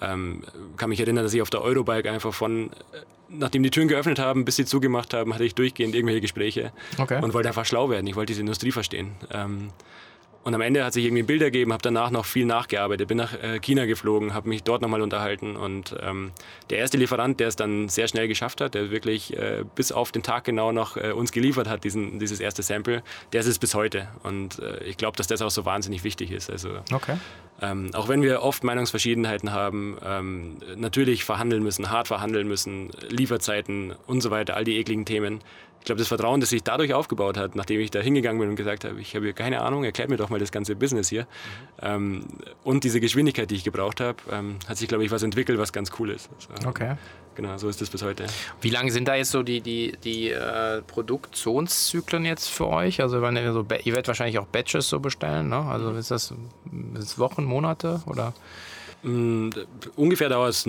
Ähm, kann mich erinnern, dass ich auf der Eurobike einfach von, äh, nachdem die Türen geöffnet haben, bis sie zugemacht haben, hatte ich durchgehend irgendwelche Gespräche okay. und wollte einfach schlau werden. Ich wollte diese Industrie verstehen. Ähm, und am Ende hat sich irgendwie ein Bild ergeben, habe danach noch viel nachgearbeitet, bin nach äh, China geflogen, habe mich dort nochmal unterhalten und ähm, der erste Lieferant, der es dann sehr schnell geschafft hat, der wirklich äh, bis auf den Tag genau noch äh, uns geliefert hat, diesen, dieses erste Sample, der ist es bis heute und äh, ich glaube, dass das auch so wahnsinnig wichtig ist. Also, okay. Ähm, auch wenn wir oft Meinungsverschiedenheiten haben, ähm, natürlich verhandeln müssen, hart verhandeln müssen, Lieferzeiten und so weiter, all die ekligen Themen, ich glaube, das Vertrauen, das sich dadurch aufgebaut hat, nachdem ich da hingegangen bin und gesagt habe, ich habe hier keine Ahnung, erklärt mir doch mal das ganze Business hier. Mhm. Ähm, und diese Geschwindigkeit, die ich gebraucht habe, ähm, hat sich, glaube ich, was entwickelt, was ganz cool ist.
Also, okay.
Genau, so ist das bis heute.
Wie lange sind da jetzt so die, die, die äh, Produktionszyklen jetzt für euch? Also wenn ihr, so, ihr werdet wahrscheinlich auch Batches so bestellen, ne? Also ist das, ist das Wochen, Monate oder?
Mm, ungefähr dauert es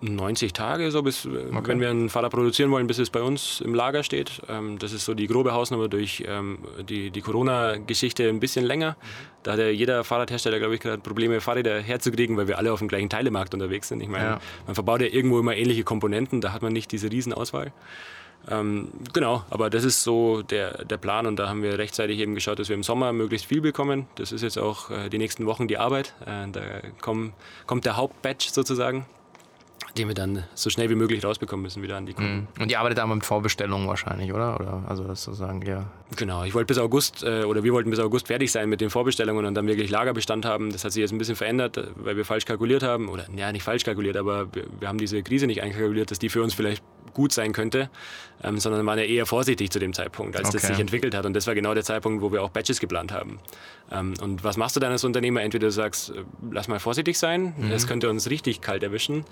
90 Tage, so bis, äh, okay. wenn wir einen Fahrrad produzieren wollen, bis es bei uns im Lager steht. Ähm, das ist so die grobe Hausnummer durch ähm, die, die Corona-Geschichte ein bisschen länger. Da hat ja jeder Fahrradhersteller, glaube ich, gerade Probleme, Fahrräder herzukriegen, weil wir alle auf dem gleichen Teilemarkt unterwegs sind. Ich meine, ja. man verbaut ja irgendwo immer ähnliche Komponenten, da hat man nicht diese Riesenauswahl. Ähm, genau, aber das ist so der, der Plan und da haben wir rechtzeitig eben geschaut, dass wir im Sommer möglichst viel bekommen. Das ist jetzt auch äh, die nächsten Wochen die Arbeit. Äh, da komm, kommt der Hauptbatch sozusagen den wir dann so schnell wie möglich rausbekommen müssen wieder an die Kunden.
Mhm. Und ihr arbeitet aber mit Vorbestellungen wahrscheinlich, oder? oder also das sozusagen, ja.
Genau, ich wollte bis August äh, oder wir wollten bis August fertig sein mit den Vorbestellungen und dann wirklich Lagerbestand haben. Das hat sich jetzt ein bisschen verändert, äh, weil wir falsch kalkuliert haben. Oder ja, nicht falsch kalkuliert, aber wir, wir haben diese Krise nicht einkalkuliert, dass die für uns vielleicht gut sein könnte, ähm, sondern waren ja eher vorsichtig zu dem Zeitpunkt, als okay. das sich entwickelt hat. Und das war genau der Zeitpunkt, wo wir auch Batches geplant haben. Ähm, und was machst du dann als Unternehmer? Entweder du sagst, äh, lass mal vorsichtig sein, es mhm. könnte uns richtig kalt erwischen.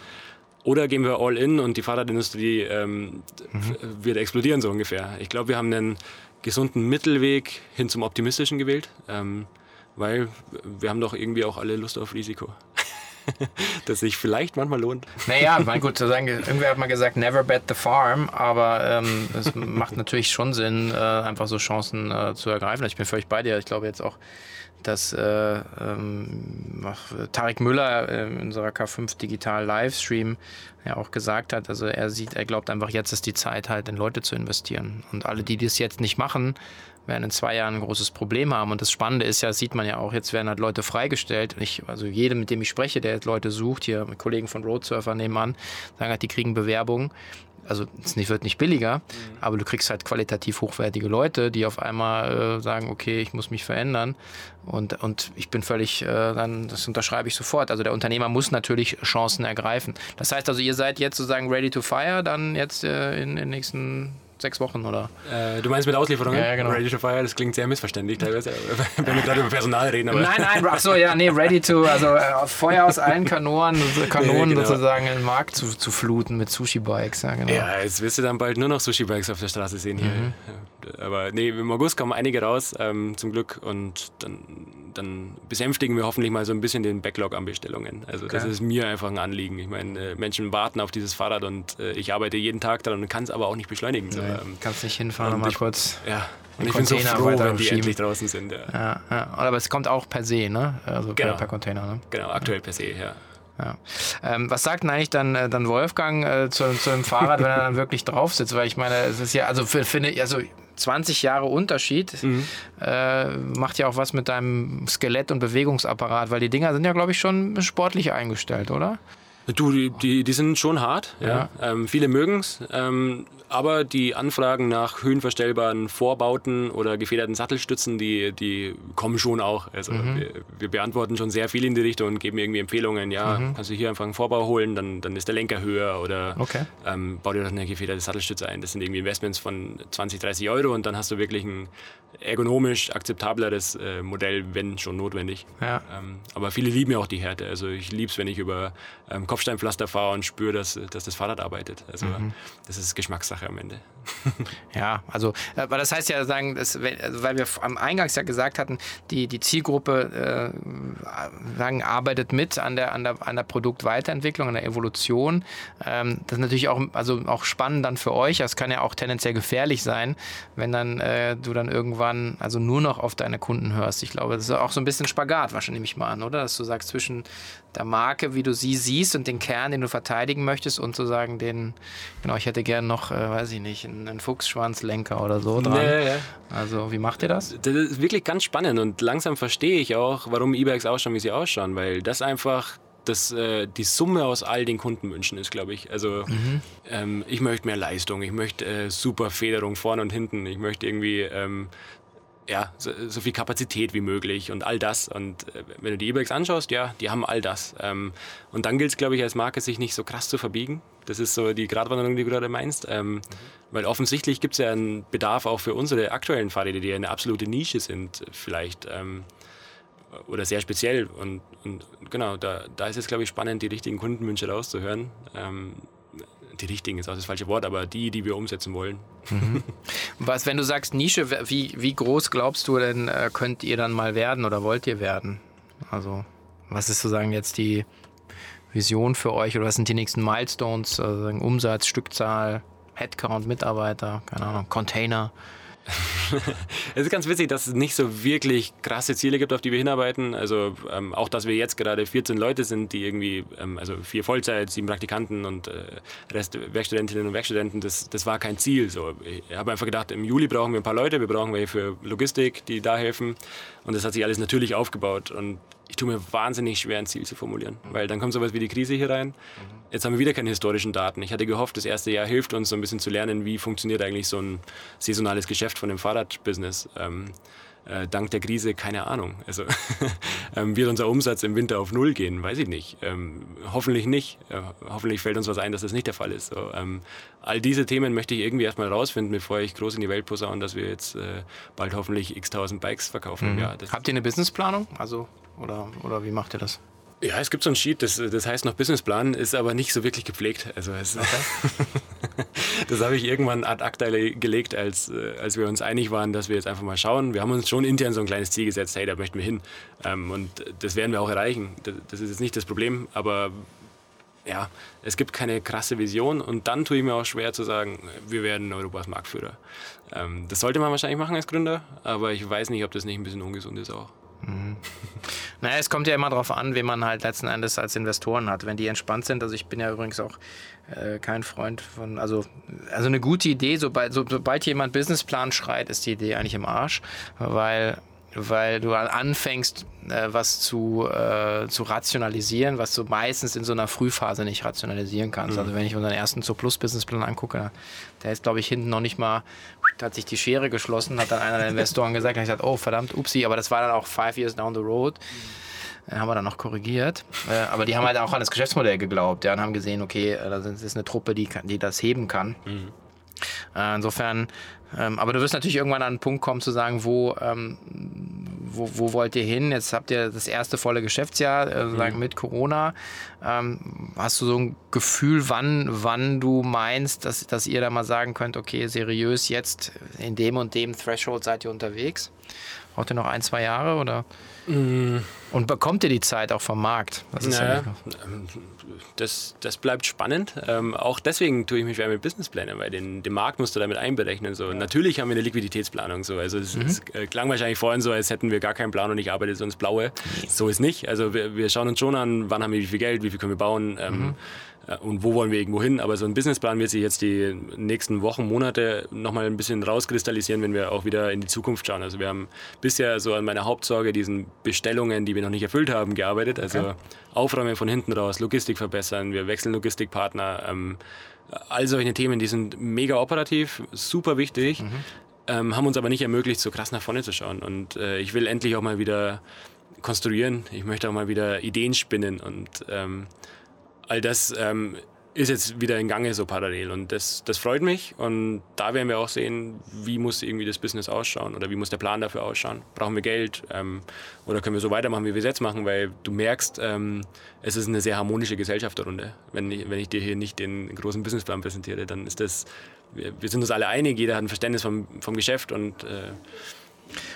Oder gehen wir all in und die Fahrradindustrie ähm, mhm. wird explodieren, so ungefähr. Ich glaube, wir haben einen gesunden Mittelweg hin zum Optimistischen gewählt, ähm, weil wir haben doch irgendwie auch alle Lust auf Risiko. das sich vielleicht manchmal lohnt.
Naja, mein gut, zu sagen, irgendwer hat mal gesagt, never bet the farm, aber ähm, es macht natürlich schon Sinn, äh, einfach so Chancen äh, zu ergreifen. Ich bin völlig bei dir. Ich glaube jetzt auch, dass äh, ähm, Tarek Müller äh, in unserer K5 Digital Livestream ja auch gesagt hat, also er sieht, er glaubt einfach, jetzt ist die Zeit halt in Leute zu investieren. Und alle, die das jetzt nicht machen, werden in zwei Jahren ein großes Problem haben. Und das Spannende ist ja, sieht man ja auch, jetzt werden halt Leute freigestellt. Ich, also jedem, mit dem ich spreche, der jetzt Leute sucht, hier mit Kollegen von Roadsurfer nebenan, sagen halt, die kriegen Bewerbungen also es wird nicht billiger, mhm. aber du kriegst halt qualitativ hochwertige Leute, die auf einmal äh, sagen, okay, ich muss mich verändern und, und ich bin völlig, äh, dann, das unterschreibe ich sofort. Also der Unternehmer muss natürlich Chancen ergreifen. Das heißt also, ihr seid jetzt sozusagen ready to fire, dann jetzt äh, in den nächsten sechs Wochen, oder?
Äh, du meinst mit Auslieferungen?
Ja, genau.
Ready to fire, das klingt sehr missverständlich teilweise, wenn wir gerade über Personal reden.
Aber nein, nein, ach so, ja, nee, ready to, also äh, Feuer aus allen Kanonen, Kanonen genau. sozusagen in den Markt zu, zu fluten mit Sushi-Bikes.
Ja,
genau.
ja, jetzt wirst du dann bald nur noch Sushi-Bikes auf der Straße sehen hier. Mhm. Aber nee, im August kommen einige raus, ähm, zum Glück, und dann, dann besänftigen wir hoffentlich mal so ein bisschen den Backlog an Bestellungen. Also okay. das ist mir einfach ein Anliegen. Ich meine, äh, Menschen warten auf dieses Fahrrad und äh, ich arbeite jeden Tag daran und kann es aber auch nicht beschleunigen. So,
ähm, kannst nicht hinfahren und mal kurz.
Ja. Und ich bin so froh, wenn die endlich draußen sind. Ja.
Ja, ja. Aber es kommt auch per se, ne? Also genau. per, per Container, ne?
Genau, aktuell per se, ja.
Ja. Ähm, was sagt denn eigentlich dann, äh, dann Wolfgang äh, zu, zu dem Fahrrad, wenn er dann wirklich drauf sitzt? Weil ich meine, es ist ja, also finde ich, also 20 Jahre Unterschied mhm. äh, macht ja auch was mit deinem Skelett und Bewegungsapparat, weil die Dinger sind ja, glaube ich, schon sportlich eingestellt, oder?
Du, die, die, sind schon hart. Ja. ja. Ähm, viele mögen es. Ähm, aber die Anfragen nach höhenverstellbaren Vorbauten oder gefederten Sattelstützen, die, die kommen schon auch. Also mhm. wir, wir, beantworten schon sehr viel in die Richtung und geben irgendwie Empfehlungen. Ja, mhm. kannst du hier einfach einen Vorbau holen, dann, dann ist der Lenker höher oder
okay.
ähm, bau dir doch eine gefederte Sattelstütze ein. Das sind irgendwie Investments von 20, 30 Euro und dann hast du wirklich ein ergonomisch akzeptableres äh, Modell, wenn schon notwendig.
Ja.
Ähm, aber viele lieben ja auch die Härte. Also ich liebe es, wenn ich über ähm, Kopfsteinpflaster fahre und spüre, dass, dass das Fahrrad arbeitet. Also mhm. das ist Geschmackssache am Ende.
ja, also, aber das heißt ja, sagen, dass, also, weil wir am Eingangs ja gesagt hatten, die, die Zielgruppe äh, sagen, arbeitet mit an der, an, der, an der Produktweiterentwicklung, an der Evolution. Ähm, das ist natürlich auch, also auch spannend dann für euch. Das kann ja auch tendenziell gefährlich sein, wenn dann äh, du dann irgendwann also nur noch auf deine Kunden hörst. Ich glaube, das ist auch so ein bisschen Spagat, wahrscheinlich nehme ich mal an, oder? Dass du sagst, zwischen der Marke, wie du sie siehst und den Kern, den du verteidigen möchtest und sozusagen den, genau, ich hätte gern noch, äh, weiß ich nicht, einen, einen Fuchsschwanzlenker oder so dran. Ja. Also wie macht ihr das?
Das ist wirklich ganz spannend und langsam verstehe ich auch, warum E-Bikes ausschauen, wie sie ausschauen, weil das einfach das, äh, die Summe aus all den Kundenwünschen ist, glaube ich. Also mhm. ähm, ich möchte mehr Leistung, ich möchte äh, super Federung vorne und hinten, ich möchte irgendwie ähm, ja, so, so, viel Kapazität wie möglich und all das. Und äh, wenn du die E-Bikes anschaust, ja, die haben all das. Ähm, und dann gilt es, glaube ich, als Marke, sich nicht so krass zu verbiegen. Das ist so die Gratwanderung, die du gerade meinst. Ähm, mhm. Weil offensichtlich gibt es ja einen Bedarf auch für unsere aktuellen Fahrräder, die ja eine absolute Nische sind, vielleicht. Ähm, oder sehr speziell. Und, und genau, da, da ist es, glaube ich, spannend, die richtigen Kundenwünsche rauszuhören. Die richtigen ist auch das falsche Wort, aber die, die wir umsetzen wollen.
Mhm. Was, wenn du sagst Nische, wie, wie groß glaubst du denn, äh, könnt ihr dann mal werden oder wollt ihr werden? Also, was ist sozusagen jetzt die Vision für euch oder was sind die nächsten Milestones? Also Umsatz, Stückzahl, Headcount, Mitarbeiter, keine Ahnung, Container?
es ist ganz witzig, dass es nicht so wirklich krasse Ziele gibt, auf die wir hinarbeiten. Also ähm, auch, dass wir jetzt gerade 14 Leute sind, die irgendwie, ähm, also vier Vollzeit, sieben Praktikanten und äh, Rest Werkstudentinnen und Werkstudenten, das, das war kein Ziel. So, ich habe einfach gedacht, im Juli brauchen wir ein paar Leute, wir brauchen welche für Logistik, die da helfen. Und das hat sich alles natürlich aufgebaut. Und ich tue mir wahnsinnig schwer, ein Ziel zu formulieren, weil dann kommt sowas wie die Krise hier rein. Jetzt haben wir wieder keine historischen Daten. Ich hatte gehofft, das erste Jahr hilft uns so ein bisschen zu lernen, wie funktioniert eigentlich so ein saisonales Geschäft von dem Fahrradbusiness. Ähm, äh, dank der Krise keine Ahnung. Also ähm, wird unser Umsatz im Winter auf Null gehen? Weiß ich nicht. Ähm, hoffentlich nicht. Äh, hoffentlich fällt uns was ein, dass das nicht der Fall ist. So, ähm, all diese Themen möchte ich irgendwie erstmal rausfinden, bevor ich groß in die Welt posaunen, dass wir jetzt äh, bald hoffentlich x tausend Bikes verkaufen.
Mhm. Ja, Habt ihr eine Businessplanung? Also oder, oder wie macht ihr das?
Ja, es gibt so ein Sheet, das, das heißt noch Businessplan, ist aber nicht so wirklich gepflegt. Also es, okay. das habe ich irgendwann ad acta gelegt, als, äh, als wir uns einig waren, dass wir jetzt einfach mal schauen. Wir haben uns schon intern so ein kleines Ziel gesetzt, hey, da möchten wir hin. Ähm, und das werden wir auch erreichen. Das ist jetzt nicht das Problem, aber ja, es gibt keine krasse Vision und dann tue ich mir auch schwer zu sagen, wir werden Europas Marktführer. Ähm, das sollte man wahrscheinlich machen als Gründer, aber ich weiß nicht, ob das nicht ein bisschen ungesund ist auch. Mhm.
Naja, es kommt ja immer darauf an, wen man halt letzten Endes als Investoren hat. Wenn die entspannt sind, also ich bin ja übrigens auch äh, kein Freund von, also, also eine gute Idee, sobald, so, sobald jemand Businessplan schreit, ist die Idee eigentlich im Arsch, weil weil du anfängst, äh, was zu, äh, zu rationalisieren, was du meistens in so einer Frühphase nicht rationalisieren kannst. Mhm. Also wenn ich unseren ersten Zo Plus Businessplan angucke, der ist, glaube ich, hinten noch nicht mal, hat sich die Schere geschlossen, hat dann einer der Investoren gesagt, und ich gesagt, oh verdammt, upsi, aber das war dann auch five years down the road. Den haben wir dann noch korrigiert. Äh, aber die haben halt auch an das Geschäftsmodell geglaubt ja, und haben gesehen, okay, äh, das ist eine Truppe, die, die das heben kann. Mhm. Äh, insofern, ähm, aber du wirst natürlich irgendwann an einen Punkt kommen zu sagen, wo, ähm, wo, wo, wollt ihr hin? Jetzt habt ihr das erste volle Geschäftsjahr, äh, sozusagen mhm. mit Corona. Ähm, hast du so ein Gefühl, wann, wann du meinst, dass, dass ihr da mal sagen könnt, okay, seriös, jetzt in dem und dem Threshold seid ihr unterwegs? Braucht ihr noch ein, zwei Jahre oder? Mhm. Und bekommt ihr die Zeit auch vom Markt?
Das, naja, ähm, das, das, bleibt spannend. Ähm, auch deswegen tue ich mich schwer mit Businessplänen, weil den, den Markt musst du damit einberechnen. So. Ja. Natürlich haben wir eine Liquiditätsplanung. So. Also es, mhm. es, klang wahrscheinlich vorhin so, als hätten wir gar keinen Plan und ich arbeite sonst blaue. Nee. So ist nicht. Also wir, wir, schauen uns schon an, wann haben wir wie viel Geld, wie viel können wir bauen. Ähm, mhm und wo wollen wir irgendwo hin. Aber so ein Businessplan wird sich jetzt die nächsten Wochen, Monate nochmal ein bisschen rauskristallisieren, wenn wir auch wieder in die Zukunft schauen. Also wir haben bisher so an meiner Hauptsorge diesen Bestellungen, die wir noch nicht erfüllt haben, gearbeitet. Also okay. Aufräumen von hinten raus, Logistik verbessern, wir wechseln Logistikpartner. Ähm, all solche Themen, die sind mega operativ, super wichtig, mhm. ähm, haben uns aber nicht ermöglicht, so krass nach vorne zu schauen. Und äh, ich will endlich auch mal wieder konstruieren. Ich möchte auch mal wieder Ideen spinnen und ähm, all das ähm, ist jetzt wieder in Gange so parallel und das, das freut mich und da werden wir auch sehen, wie muss irgendwie das Business ausschauen oder wie muss der Plan dafür ausschauen. Brauchen wir Geld ähm, oder können wir so weitermachen, wie wir es jetzt machen, weil du merkst, ähm, es ist eine sehr harmonische Gesellschaft darunter. Wenn ich, wenn ich dir hier nicht den großen Businessplan präsentiere, dann ist das, wir, wir sind uns alle einig, jeder hat ein Verständnis vom, vom Geschäft und äh,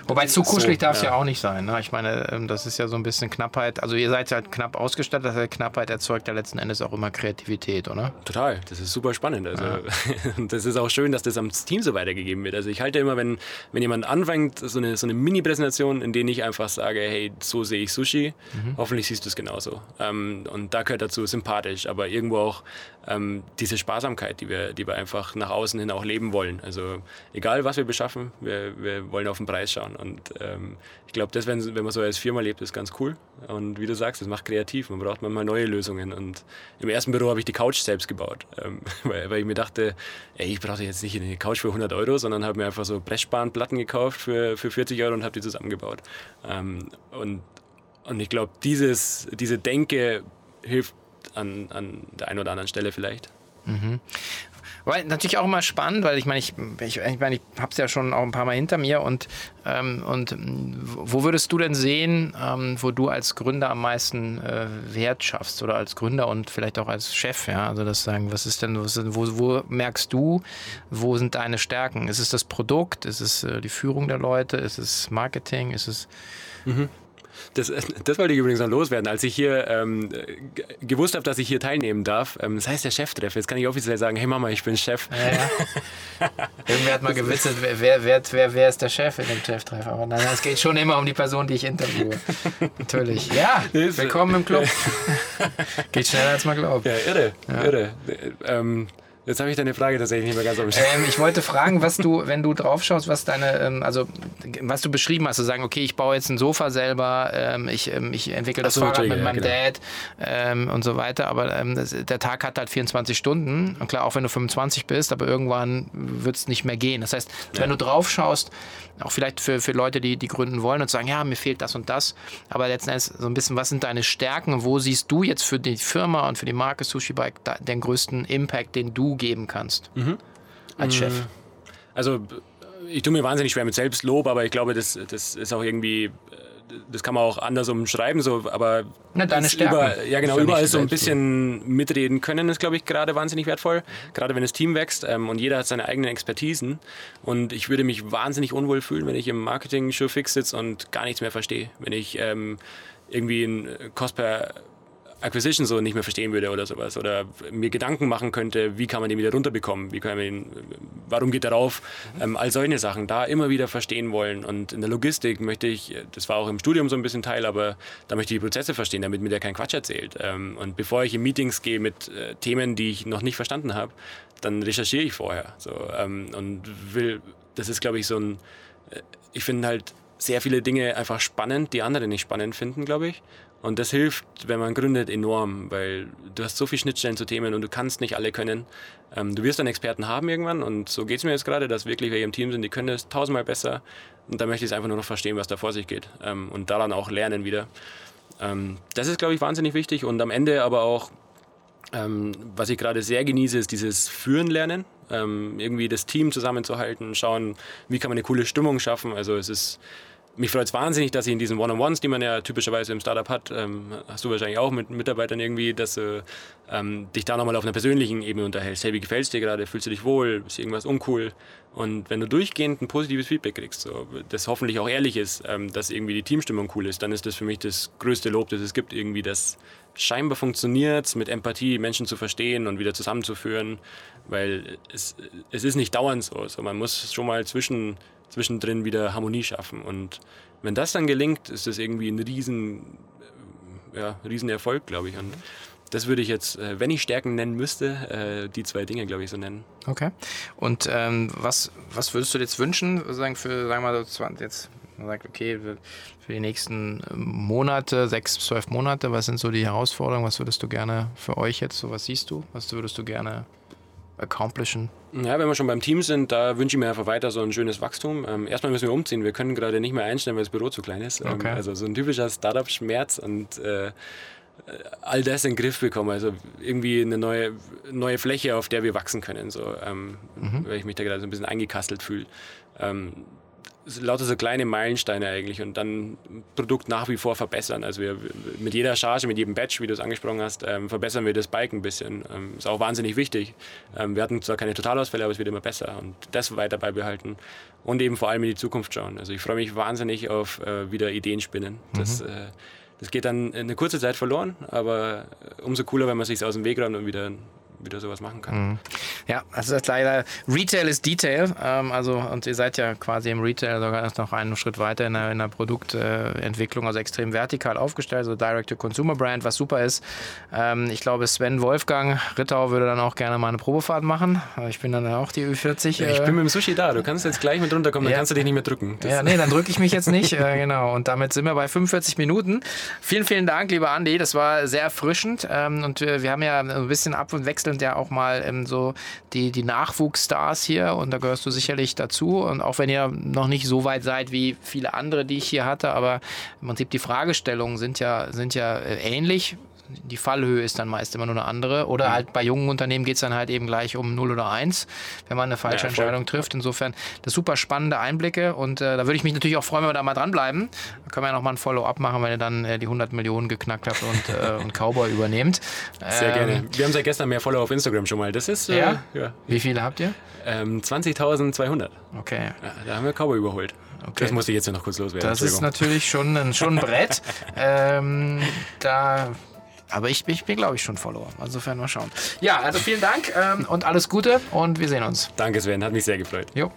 Wobei zu kuschelig so, darf es ja. ja. auch nicht sein. Ne? Ich meine, ähm, das ist ja so ein bisschen Knappheit. Also ihr seid halt knapp ausgestattet, das heißt, Knappheit erzeugt ja letzten Endes auch immer Kreativität, oder?
Total, das ist super spannend. Also ja. das ist auch schön, dass das am Team so weitergegeben wird. Also ich halte immer, wenn, wenn jemand anfängt, so eine, so eine Mini-Präsentation, in der ich einfach sage, hey, so sehe ich Sushi, mhm. hoffentlich siehst du es genauso. Ähm, und da gehört dazu sympathisch, aber irgendwo auch ähm, diese Sparsamkeit, die wir, die wir einfach nach außen hin auch leben wollen. Also egal, was wir beschaffen, wir, wir wollen auf den Preis schauen. Und ähm, ich glaube, das, wenn, wenn man so als Firma lebt, ist ganz cool. Und wie du sagst, das macht kreativ. Man braucht manchmal neue Lösungen. Und im ersten Büro habe ich die Couch selbst gebaut, ähm, weil, weil ich mir dachte, ey, ich brauche jetzt nicht eine Couch für 100 Euro, sondern habe mir einfach so Pressspanplatten gekauft für, für 40 Euro und habe die zusammengebaut. Ähm, und, und ich glaube, diese Denke hilft an, an der einen oder anderen Stelle vielleicht.
Mhm. Weil natürlich auch immer spannend, weil ich meine, ich, ich, ich, mein, ich habe es ja schon auch ein paar Mal hinter mir und, ähm, und wo würdest du denn sehen, ähm, wo du als Gründer am meisten äh, Wert schaffst oder als Gründer und vielleicht auch als Chef, ja, also das sagen, was ist denn, was, wo, wo merkst du, wo sind deine Stärken? Ist es das Produkt? Ist es äh, die Führung der Leute? Ist es Marketing? Ist es
mhm. Das, das wollte ich übrigens noch loswerden. Als ich hier ähm, gewusst habe, dass ich hier teilnehmen darf, ähm, das heißt der Cheftreff. Jetzt kann ich offiziell sagen, hey Mama, ich bin Chef.
Ja, ja. Irgendwer hat mal gewitzelt, wer, wer, wer, wer ist der Chef in dem Cheftreff? Aber nein, es geht schon immer um die Person, die ich interviewe. Natürlich. Ja, willkommen im Club. geht schneller, als man glaubt.
Ja, irre, ja. irre. Ähm, Jetzt habe ich deine Frage tatsächlich nicht mehr ganz
auf ähm, Ich wollte fragen, was du, wenn du drauf schaust, was deine, ähm, also was du beschrieben hast, zu sagen, okay, ich baue jetzt ein Sofa selber, ähm, ich, ähm, ich entwickle das so, Fahrrad mit meinem genau. Dad ähm, und so weiter, aber ähm, das, der Tag hat halt 24 Stunden und klar, auch wenn du 25 bist, aber irgendwann wird es nicht mehr gehen. Das heißt, ja. wenn du drauf schaust, auch vielleicht für, für Leute, die, die gründen wollen und sagen, ja, mir fehlt das und das, aber letzten Endes so ein bisschen, was sind deine Stärken wo siehst du jetzt für die Firma und für die Marke Sushi Bike den größten Impact, den du geben kannst mhm. als Chef? Mm.
Also ich tue mir wahnsinnig schwer mit Selbstlob, aber ich glaube, das, das ist auch irgendwie das kann man auch anders umschreiben, so, aber
Na, deine Stärken.
Über, ja, genau, überall so ein bisschen mitreden können, ist, glaube ich, gerade wahnsinnig wertvoll. Gerade wenn das Team wächst ähm, und jeder hat seine eigenen Expertisen. Und ich würde mich wahnsinnig unwohl fühlen, wenn ich im Marketing schon fix sitze und gar nichts mehr verstehe. Wenn ich ähm, irgendwie ein Cost per Acquisition so nicht mehr verstehen würde oder sowas oder mir Gedanken machen könnte, wie kann man den wieder runterbekommen, wie kann man den, warum geht er rauf, mhm. ähm, all solche Sachen da immer wieder verstehen wollen und in der Logistik möchte ich, das war auch im Studium so ein bisschen Teil, aber da möchte ich die Prozesse verstehen, damit mir der kein Quatsch erzählt ähm, und bevor ich in Meetings gehe mit äh, Themen, die ich noch nicht verstanden habe, dann recherchiere ich vorher so ähm, und will, das ist glaube ich so ein, äh, ich finde halt sehr viele Dinge einfach spannend, die andere nicht spannend finden, glaube ich. Und das hilft, wenn man gründet, enorm, weil du hast so viele Schnittstellen zu Themen und du kannst nicht alle können. Ähm, du wirst einen Experten haben irgendwann und so geht es mir jetzt gerade, dass wirklich welche im Team sind, die können das tausendmal besser. Und da möchte ich es einfach nur noch verstehen, was da vor sich geht ähm, und daran auch lernen wieder. Ähm, das ist, glaube ich, wahnsinnig wichtig und am Ende aber auch, ähm, was ich gerade sehr genieße, ist dieses Führen lernen. Ähm, irgendwie das Team zusammenzuhalten, schauen, wie kann man eine coole Stimmung schaffen. Also es ist mich freut es wahnsinnig, dass ich in diesen One-on-Ones, die man ja typischerweise im Startup hat, ähm, hast du wahrscheinlich auch mit Mitarbeitern irgendwie, dass du ähm, dich da nochmal auf einer persönlichen Ebene unterhältst. Hey, wie gefällt es dir gerade? Fühlst du dich wohl? Ist irgendwas uncool? Und wenn du durchgehend ein positives Feedback kriegst, so, das hoffentlich auch ehrlich ist, ähm, dass irgendwie die Teamstimmung cool ist, dann ist das für mich das größte Lob, das es gibt, irgendwie das scheinbar funktioniert, mit Empathie Menschen zu verstehen und wieder zusammenzuführen, weil es, es ist nicht dauernd so. Also man muss schon mal zwischen zwischendrin wieder Harmonie schaffen. Und wenn das dann gelingt, ist das irgendwie ein riesen, äh, ja, riesen Erfolg, glaube ich. Und das würde ich jetzt, äh, wenn ich Stärken nennen müsste, äh, die zwei Dinge, glaube ich, so nennen.
Okay. Und ähm, was, was würdest du jetzt wünschen, sagen für, sagen wir mal, jetzt Man sagt, okay, für die nächsten Monate, sechs, zwölf Monate, was sind so die Herausforderungen? Was würdest du gerne für euch jetzt, so was siehst du? Was würdest du gerne accomplishen?
Ja, wenn wir schon beim Team sind, da wünsche ich mir einfach weiter so ein schönes Wachstum. Ähm, erstmal müssen wir umziehen. Wir können gerade nicht mehr einstellen, weil das Büro zu klein ist. Ähm,
Okay.
also so ein typischer Startup-Schmerz und äh, all das in den Griff bekommen. Also irgendwie eine neue, neue Fläche, auf der wir wachsen können. So, ähm, Weil ich mich da gerade so ein bisschen eingekastelt fühle. Ähm, lauter so kleine Meilensteine eigentlich und dann Produkt nach wie vor verbessern. Also wir mit jeder Charge, mit jedem Batch, wie du es angesprochen hast, ähm, verbessern wir das Bike ein bisschen. Ähm, ist auch wahnsinnig wichtig. Ähm, wir hatten zwar keine Totalausfälle, aber es wird immer besser und das weiter beibehalten und eben vor allem in die Zukunft schauen. Also ich freue mich wahnsinnig auf äh, wieder Ideen spinnen. Das, äh, das geht dann eine kurze Zeit verloren, aber umso cooler, wenn man sich aus dem Weg räumt und wieder wieder sowas machen kann.
Ja, also das ist leider Retail ist Detail. Ähm, also und ihr seid ja quasi im Retail sogar noch einen Schritt weiter in der, in der Produktentwicklung, also extrem vertikal aufgestellt, also Direct-to-Consumer-Brand, was super ist. Ähm, ich glaube, Sven Wolfgang Rittau würde dann auch gerne mal eine Probefahrt machen. Ich bin dann auch die Ü40.
Ja, ich
äh,
bin mit dem Sushi da. Du kannst jetzt gleich mit runterkommen, dann
Ja.
kannst du dich nicht mehr drücken. Das-
Ja, nee, dann drücke ich mich jetzt nicht. äh, genau. Und damit sind wir bei 45 Minuten. Vielen, vielen Dank, lieber Andi. Das war sehr erfrischend. Ähm, und wir, wir haben ja ein bisschen ab und wechselnd ja auch mal ähm, so die, die Nachwuchsstars hier. Und da gehörst du sicherlich dazu. Und auch wenn ihr noch nicht so weit seid wie viele andere, die ich hier hatte, aber im Prinzip die Fragestellungen sind ja, sind ja äh, ähnlich. Die Fallhöhe ist dann meist immer nur eine andere. Oder halt bei jungen Unternehmen geht es dann halt eben gleich um 0 oder 1, wenn man eine falsche
Ja.
Entscheidung trifft. Insofern das super spannende Einblicke und äh, da würde ich mich natürlich auch freuen, wenn wir da mal dranbleiben. Da können wir ja noch mal ein Follow-up machen, wenn ihr dann äh, die 100 Millionen geknackt habt und, äh, und Cowboy übernehmt.
Sehr
Ähm,
gerne. Wir haben seit gestern mehr Follower auf Instagram schon mal. Das ist äh,
Ja?
ja.
Wie viele habt ihr?
Ähm, 20.200.
Okay.
Ja, da haben wir Cowboy überholt.
Okay.
Das musste ich jetzt ja noch kurz loswerden.
Das ist natürlich schon ein, schon ein Brett. ähm, da. Aber ich, ich bin, glaube ich, schon Follower. Insofern mal schauen. Ja, also vielen Dank ähm, und alles Gute und wir sehen uns.
Danke, Sven. Hat mich sehr gefreut.
Jo.